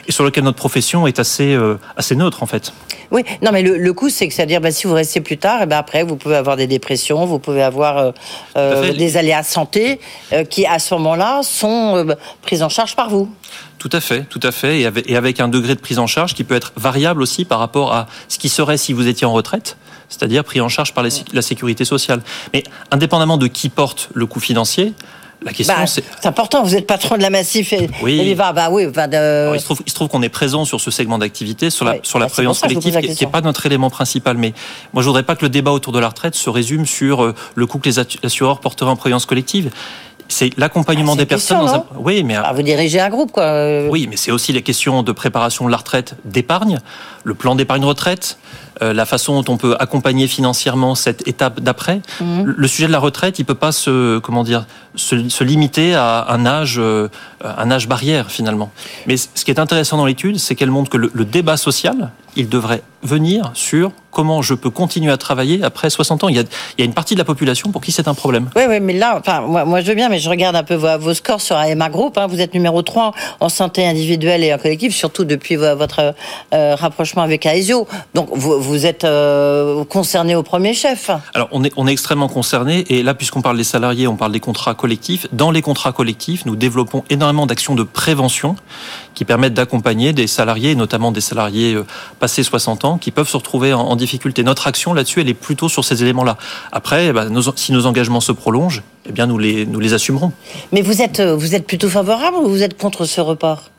et sur lequel notre profession est assez, euh, assez neutre en fait. Oui, non, mais le, le coup, c'est que c'est-à-dire, bah, si vous restez plus tard, et eh ben après, vous pouvez avoir des dépressions, vous pouvez avoir euh, euh des aléas santé euh, qui, à ce moment-là, sont euh, pris en charge par vous. Tout à fait, tout à fait, et avec, un degré de prise en charge qui peut être variable aussi par rapport à ce qui serait si vous étiez en retraite, c'est-à-dire pris en charge par la sécurité sociale. Mais indépendamment de qui porte le coût financier, La question, bah, c'est... important. Vous êtes patron de la Massif et, oui. Bah oui. il se trouve, trouve qu'on est présent sur ce segment d'activité, sur la, sur la bah, prévoyance collective, qui n'est pas notre élément principal. Mais moi, je voudrais pas que le débat autour de la retraite se résume sur euh, le coût que les assureurs porteraient en prévoyance collective c'est l'accompagnement ah, des personnes. Dans un... Oui, mais ah, vous dirigez un groupe, quoi. Oui, mais c'est aussi les questions de préparation de la retraite, d'épargne, le plan d'épargne retraite, euh, la façon dont on peut accompagner financièrement cette étape d'après. Mhm. Le sujet de la retraite, il peut pas se comment dire se, limiter à un âge euh, un âge barrière finalement. Mais ce qui est intéressant dans l'étude, c'est qu'elle montre que le débat social, il devrait venir sur comment je peux continuer à travailler après 60 ans. Il y a, il y a une partie de la population pour qui c'est un problème. Oui, oui, mais là, enfin, moi, moi, je veux bien, mais je regarde un peu vos, vos scores sur AMA Group. Hein. Vous êtes numéro 3 en santé individuelle et en collectif, surtout depuis votre euh, rapprochement avec Aesio. Donc, vous, vous êtes euh, concerné au premier chef. Alors, on est, on est extrêmement concerné. Et là, puisqu'on parle des salariés, on parle des contrats collectifs. Dans les contrats collectifs, nous développons énormément d'actions de prévention qui permettent d'accompagner des salariés, notamment des salariés euh, passés 60 ans, qui peuvent se retrouver en, difficulté. Notre action là-dessus, elle est plutôt sur ces éléments-là. Après, eh ben, si nos engagements se prolongent, eh bien, nous les, nous les assumerons. Mais vous êtes, euh, vous êtes plutôt favorable ou vous êtes contre ce report?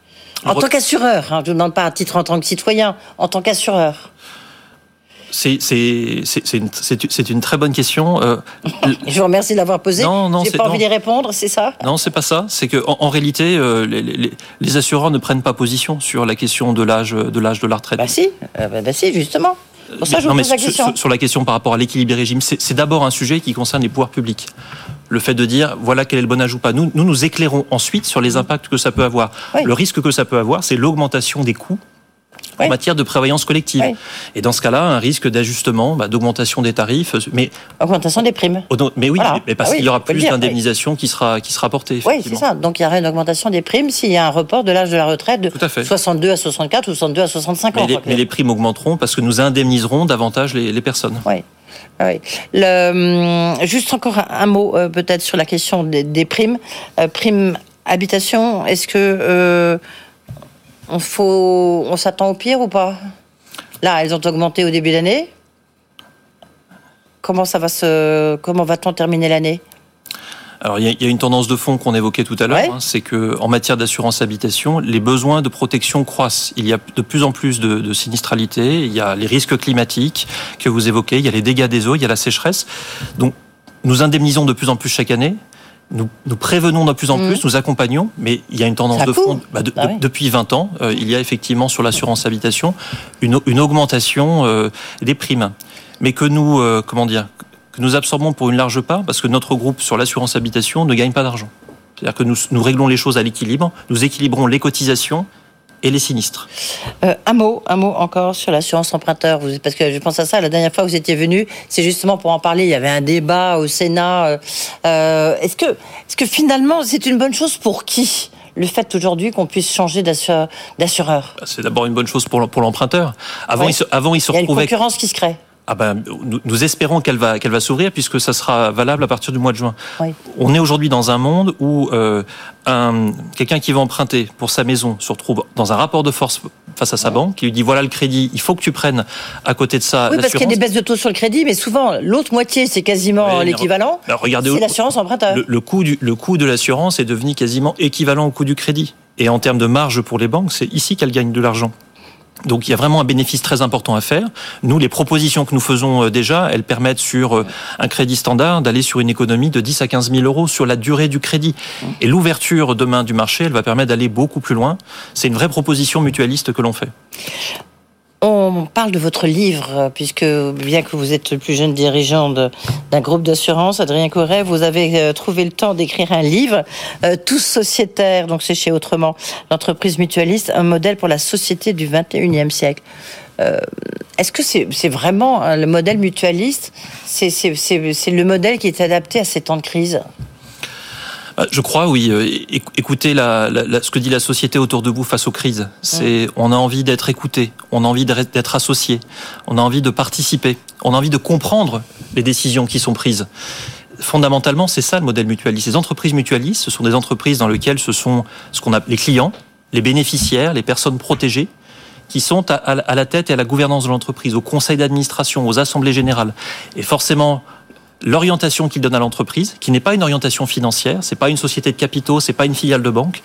En tant qu'assureur, hein, je ne demande pas à titre en tant que citoyen, en tant qu'assureur. C'est une, une, très bonne question. Euh, je vous remercie de l'avoir posée. Non, non, j'ai pas envie d'y répondre, c'est ça? Non, c'est pas ça. C'est que en, réalité, euh, les, les, assureurs ne prennent pas position sur la question de l'âge de l'âge de la retraite. Bah si, euh, bah, si, justement. Pour ça, je vous pose la question. Sur, la question par rapport à l'équilibre des régimes, c'est d'abord un sujet qui concerne les pouvoirs publics. Le fait de dire voilà quel est le bon âge ou pas. Nous, nous nous éclairons ensuite sur les impacts que ça peut avoir. Le risque que ça peut avoir, c'est l'augmentation des coûts en matière de prévoyance collective. Et dans ce cas-là, un risque d'ajustement, bah, d'augmentation des tarifs, mais augmentation des primes. Mais oui, mais parce ah qu'il y aura plus d'indemnisation qui sera qui sera portée. Oui, c'est ça. Donc il y aura une augmentation des primes s'il y a un report de l'âge de la retraite de 62 à 64 ou 62 à 65 ans. Mais les, primes augmenteront parce que nous indemniserons davantage les, personnes. Oui. Oui. Le, hum, juste encore un, mot euh, peut-être sur la question des, primes. Euh, primes habitation, est-ce que euh, on, faut, on s'attend au pire ou pas? Là, elles ont augmenté au début d'année. Comment ça va se, comment va-t-on terminer l'année? Alors il y, a une tendance de fond qu'on évoquait tout à l'heure, hein, c'est que en matière d'assurance habitation, les besoins de protection croissent. Il y a de plus en plus de, de, sinistralité, il y a les risques climatiques que vous évoquez, il y a les dégâts des eaux, il y a la sécheresse. Donc nous indemnisons de plus en plus chaque année nous, nous, prévenons de plus en plus, mmh. nous accompagnons, mais il y a une tendance de fond. Bah, bah depuis 20 ans, euh, il y a effectivement sur l'assurance habitation une, une augmentation euh, des primes, mais que nous, euh, comment dire, que nous absorbons pour une large part, parce que notre groupe sur l'assurance habitation ne gagne pas d'argent. C'est-à-dire que nous, nous réglons les choses à l'équilibre, nous équilibrons les cotisations et les sinistres. Euh, un mot, un mot encore sur l'assurance emprunteur, parce que je pense à ça. La dernière fois que vous étiez venu, c'est justement pour en parler. Il y avait un débat au Sénat. Euh, euh, est-ce que, est-ce que finalement, c'est une bonne chose pour qui le fait aujourd'hui qu'on puisse changer d'assureur? Bah, C'est d'abord une bonne chose pour l'emprunteur. Avant, il se, avant, il se il y a une concurrence qui se crée ah ben, nous, espérons qu'elle va, qu'elle va s'ouvrir puisque ça sera valable à partir du mois de juin. On est aujourd'hui dans un monde où euh, un, quelqu'un qui va emprunter pour sa maison se retrouve dans un rapport de force face à sa banque, qui lui dit voilà le crédit, il faut que tu prennes à côté de ça. Oui, parce qu'il y a des baisses de taux sur le crédit, mais souvent l'autre moitié c'est quasiment l'équivalent. regardez, c'est l'assurance emprunteur. Le, coût du, le coût de l'assurance est devenu quasiment équivalent au coût du crédit. Et en termes de marge pour les banques, c'est ici qu'elles gagnent de l'argent. Donc il y a vraiment un bénéfice très important à faire. Nous, les propositions que nous faisons euh, déjà, elles permettent sur euh, un crédit standard d'aller sur une économie de 10 à 15 000 euros sur la durée du crédit. Et l'ouverture demain du marché, elle va permettre d'aller beaucoup plus loin. C'est une vraie proposition mutualiste que l'on fait. On parle de votre livre, puisque bien que vous êtes le plus jeune dirigeant d'un groupe d'assurance, Adrien Corret, vous avez euh, trouvé le temps d'écrire un livre, euh, Tous sociétaires, donc c'est chez Autrement, l'entreprise mutualiste, un modèle pour la société du 21e siècle. Euh, est-ce que c'est vraiment le modèle mutualiste C'est le modèle qui est adapté à ces temps de crise? euh, je crois, oui. Euh, écoutez ce que dit la société autour de vous face aux crises. C'est, on a envie d'être écouté, on a envie d'être associé, on a envie de participer, on a envie de comprendre les décisions qui sont prises. Fondamentalement, c'est ça le modèle mutualiste. Les entreprises mutualistes, ce sont des entreprises dans lesquelles ce sont qu'on appelle les clients, les bénéficiaires, les personnes protégées qui sont à, à la tête et à la gouvernance de l'entreprise, au conseil d'administration, aux assemblées générales. Et forcément, l'orientation qu'il donne à l'entreprise, qui n'est pas une orientation financière, c'est pas une société de capitaux, c'est pas une filiale de banque,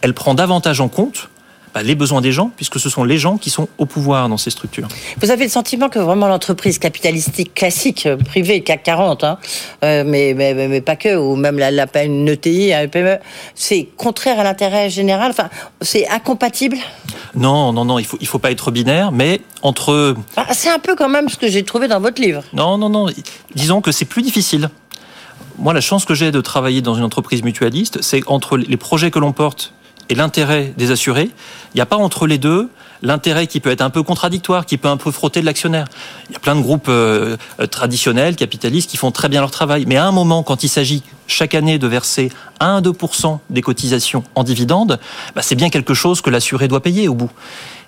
elle prend davantage en compte bah, les besoins des gens, puisque ce sont les gens qui sont au pouvoir dans ces structures. Vous avez le sentiment que vraiment l'entreprise capitalistique classique, euh, privée, CAC 40, hein, euh, mais, mais, mais, pas que, ou même la, la une ETI, un PME, c'est contraire à l'intérêt général, enfin, c'est incompatible? Non, non, non, il faut, il faut pas être binaire, mais entre... Ah, c'est un peu quand même ce que j'ai trouvé dans votre livre. Non, non, non, disons que c'est plus difficile. Moi, la chance que j'ai de travailler dans une entreprise mutualiste, c'est entre les projets que l'on porte et l'intérêt des assurés, il n'y a pas entre les deux l'intérêt qui peut être un peu contradictoire, qui peut un peu frotter de l'actionnaire. Il y a plein de groupes euh, traditionnels, capitalistes, qui font très bien leur travail. Mais à un moment, quand il s'agit chaque année de verser 1 à 2 des cotisations en dividendes, bah, c'est bien quelque chose que l'assuré doit payer au bout.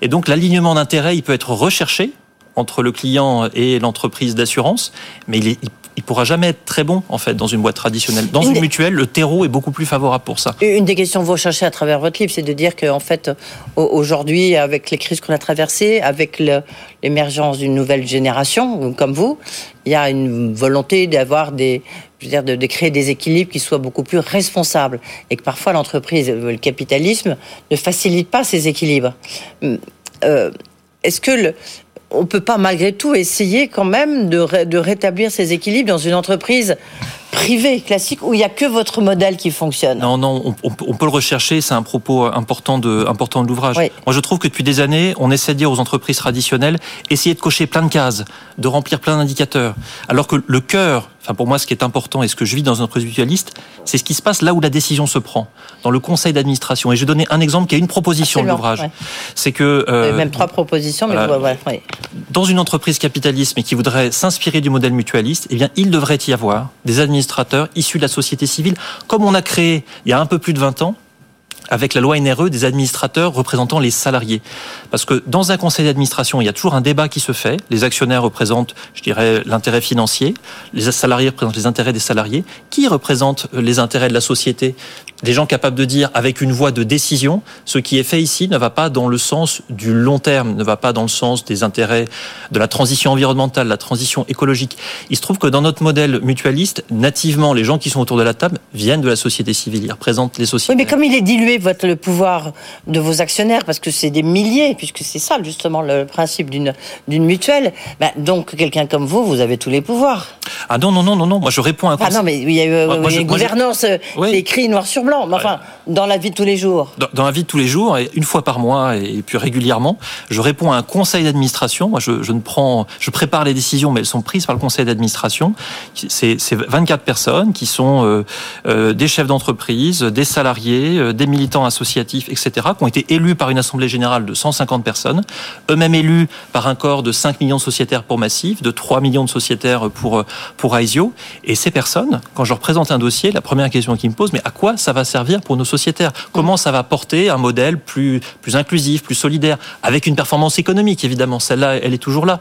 Et donc l'alignement d'intérêt, il peut être recherché entre le client et l'entreprise d'assurance, mais il, est, il pourra jamais être très bon en fait dans une boîte traditionnelle. Dans une, mutuelle, le terreau est beaucoup plus favorable pour ça. Une des questions que vous recherchez à travers votre livre, c'est de dire qu'en fait, aujourd'hui, avec les crises qu'on a traversées, avec l'émergence d'une nouvelle génération comme vous, il y a une volonté d'avoir des, je veux dire, de, créer des équilibres qui soient beaucoup plus responsables et que parfois l'entreprise, le capitalisme, ne facilite pas ces équilibres. Euh, est-ce que le, on peut pas malgré tout essayer quand même de, de rétablir ces équilibres dans une entreprise privée classique où il n'y a que votre modèle qui fonctionne. Non, non, on, peut le rechercher, c'est un propos important de, important de l'ouvrage. Moi, je trouve que depuis des années, on essaie de dire aux entreprises traditionnelles, essayez de cocher plein de cases, de remplir plein d'indicateurs, alors que le cœur Enfin, pour moi, ce qui est important et ce que je vis dans une entreprise mutualiste, c'est ce qui se passe là où la décision se prend, dans le conseil d'administration. Et je vais donner un exemple qui est une proposition de l'ouvrage. C'est que euh, même trois propositions, mais dans une entreprise capitaliste mais qui voudrait s'inspirer du modèle mutualiste, eh bien, il devrait y avoir des administrateurs issus de la société civile, comme on a créé il y a un peu plus de 20 ans avec la loi NRE des administrateurs représentant les salariés. Parce que dans un conseil d'administration, il y a toujours un débat qui se fait. Les actionnaires représentent, je dirais, l'intérêt financier. Les salariés représentent les intérêts des salariés. Qui représente les intérêts de la société Des gens capables de dire, avec une voix de décision, ce qui est fait ici ne va pas dans le sens du long terme, ne va pas dans le sens des intérêts de la transition environnementale, la transition écologique. Il se trouve que dans notre modèle mutualiste, nativement, les gens qui sont autour de la table viennent de la société civile. Ils représentent les sociétés. Oui, mais comme il est dilué votre, le pouvoir de vos actionnaires, parce que c'est des milliers, puisque c'est ça justement le principe d'une mutuelle, ben, donc quelqu'un comme vous, vous avez tous les pouvoirs. Ah non, non, non, non, non, moi je réponds à un Ah non, mais il y a, une gouvernance, c'est écrit noir sur blanc, mais enfin, dans la vie de tous les jours. Dans, la vie de tous les jours, et une fois par mois, et, puis régulièrement, je réponds à un conseil d'administration. Moi, je, je, ne prends, je prépare les décisions, mais elles sont prises par le conseil d'administration. C'est 24 personnes qui sont euh, euh, des chefs d'entreprise, des salariés, des militants militants associatifs, etc., qui ont été élus par une assemblée générale de 150 personnes, eux-mêmes élus par un corps de 5 millions de sociétaires pour Massif, de 3 millions de sociétaires pour, pour Aesio. Et ces personnes, quand je leur présente un dossier, la première question qu'ils me posent, mais à quoi ça va servir pour nos sociétaires Comment ça va porter un modèle plus, plus inclusif, plus solidaire, avec une performance économique, évidemment. Celle-là, elle est toujours là.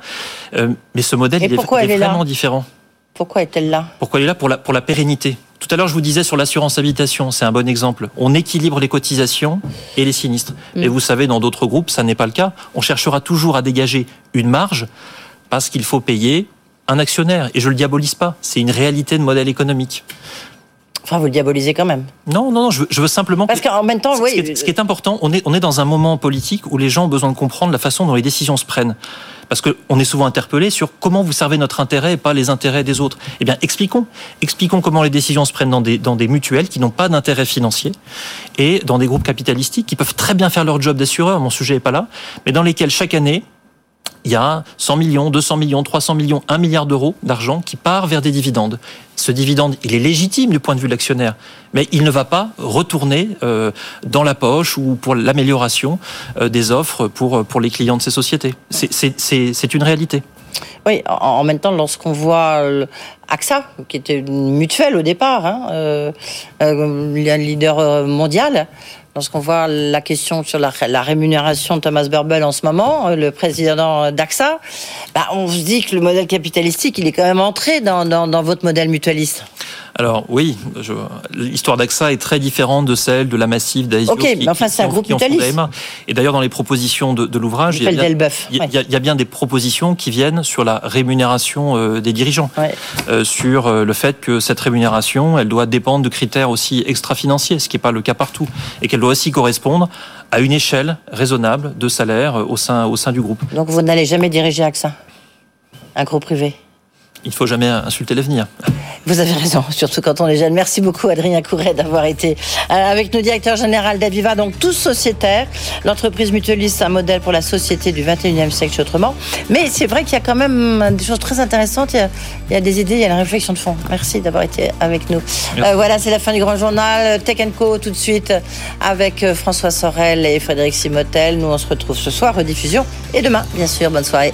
Euh, mais ce modèle, il est, vraiment différent. Pourquoi est-elle là? Pourquoi elle est là? Pour la, pour la pérennité. Tout à l'heure, je vous disais sur l'assurance habitation, c'est un bon exemple. On équilibre les cotisations et les sinistres. Et mm. vous savez, dans d'autres groupes, ça n'est pas le cas. On cherchera toujours à dégager une marge parce qu'il faut payer un actionnaire. Et je le diabolise pas. C'est une réalité de modèle économique. Enfin, vous le diabolisez quand même. Non, non, non, je veux, simplement. Parce qu'en même temps, oui. Ce qui, est, important, on est, on est dans un moment politique où les gens ont besoin de comprendre la façon dont les décisions se prennent. Parce qu'on est souvent interpellé sur comment vous servez notre intérêt et pas les intérêts des autres. Eh bien, expliquons. Expliquons comment les décisions se prennent dans des, dans des mutuelles qui n'ont pas d'intérêt financier et dans des groupes capitalistiques qui peuvent très bien faire leur job d'assureur, mon sujet n'est pas là, mais dans lesquels chaque année, il y a 100 millions, 200 millions, 300 millions, 1 milliard d'euros d'argent qui part vers des dividendes. Ce dividende, il est légitime du point de vue de l'actionnaire, mais il ne va pas retourner euh, dans la poche ou pour l'amélioration euh, des offres pour, pour les clients de ces sociétés. C'est une réalité. Oui, en même temps, lorsqu'on voit AXA, qui était une mutuelle au départ, hein, euh, euh leader mondial, Lorsqu'on voit la question sur la, rémunération de Thomas Burbel en ce moment, euh, le président d'AXA, bah, on se dit que le modèle capitalistique, il est quand même entré dans, votre modèle mutualiste. Alors oui, l'histoire d'AXA est très différente de celle de la Massive d'Aesio. Ok, mais enfin c'est un groupe mutualiste. Et d'ailleurs dans les propositions de, l'ouvrage, il, il, y a bien des propositions qui viennent sur la rémunération euh, des dirigeants, euh, sur euh, le fait que cette rémunération, elle doit dépendre de critères aussi extra-financiers, ce qui n'est pas le cas partout, et qu'elle doit aussi correspondre à une échelle raisonnable de salaire au sein, au sein du groupe. Donc vous n'allez jamais diriger AXA, un groupe privé? Il ne faut jamais insulter l'avenir. Vous avez raison, surtout quand on est jeune. Merci beaucoup Adrien Couret d'avoir été euh, avec nous, directeur général d'Aviva, donc tous sociétaires. L'entreprise mutualiste, un modèle pour la société du 21e siècle autrement. Mais c'est vrai qu'il y a quand même des choses très intéressantes. Il y a, des idées, il y a la réflexion de fond. Merci d'avoir été avec nous. Euh, voilà, c'est la fin du grand journal. Tech Co tout de suite avec euh, François Sorel et Frédéric Simotel. Nous, on se retrouve ce soir, rediffusion. Et demain, bien sûr. Bonne soirée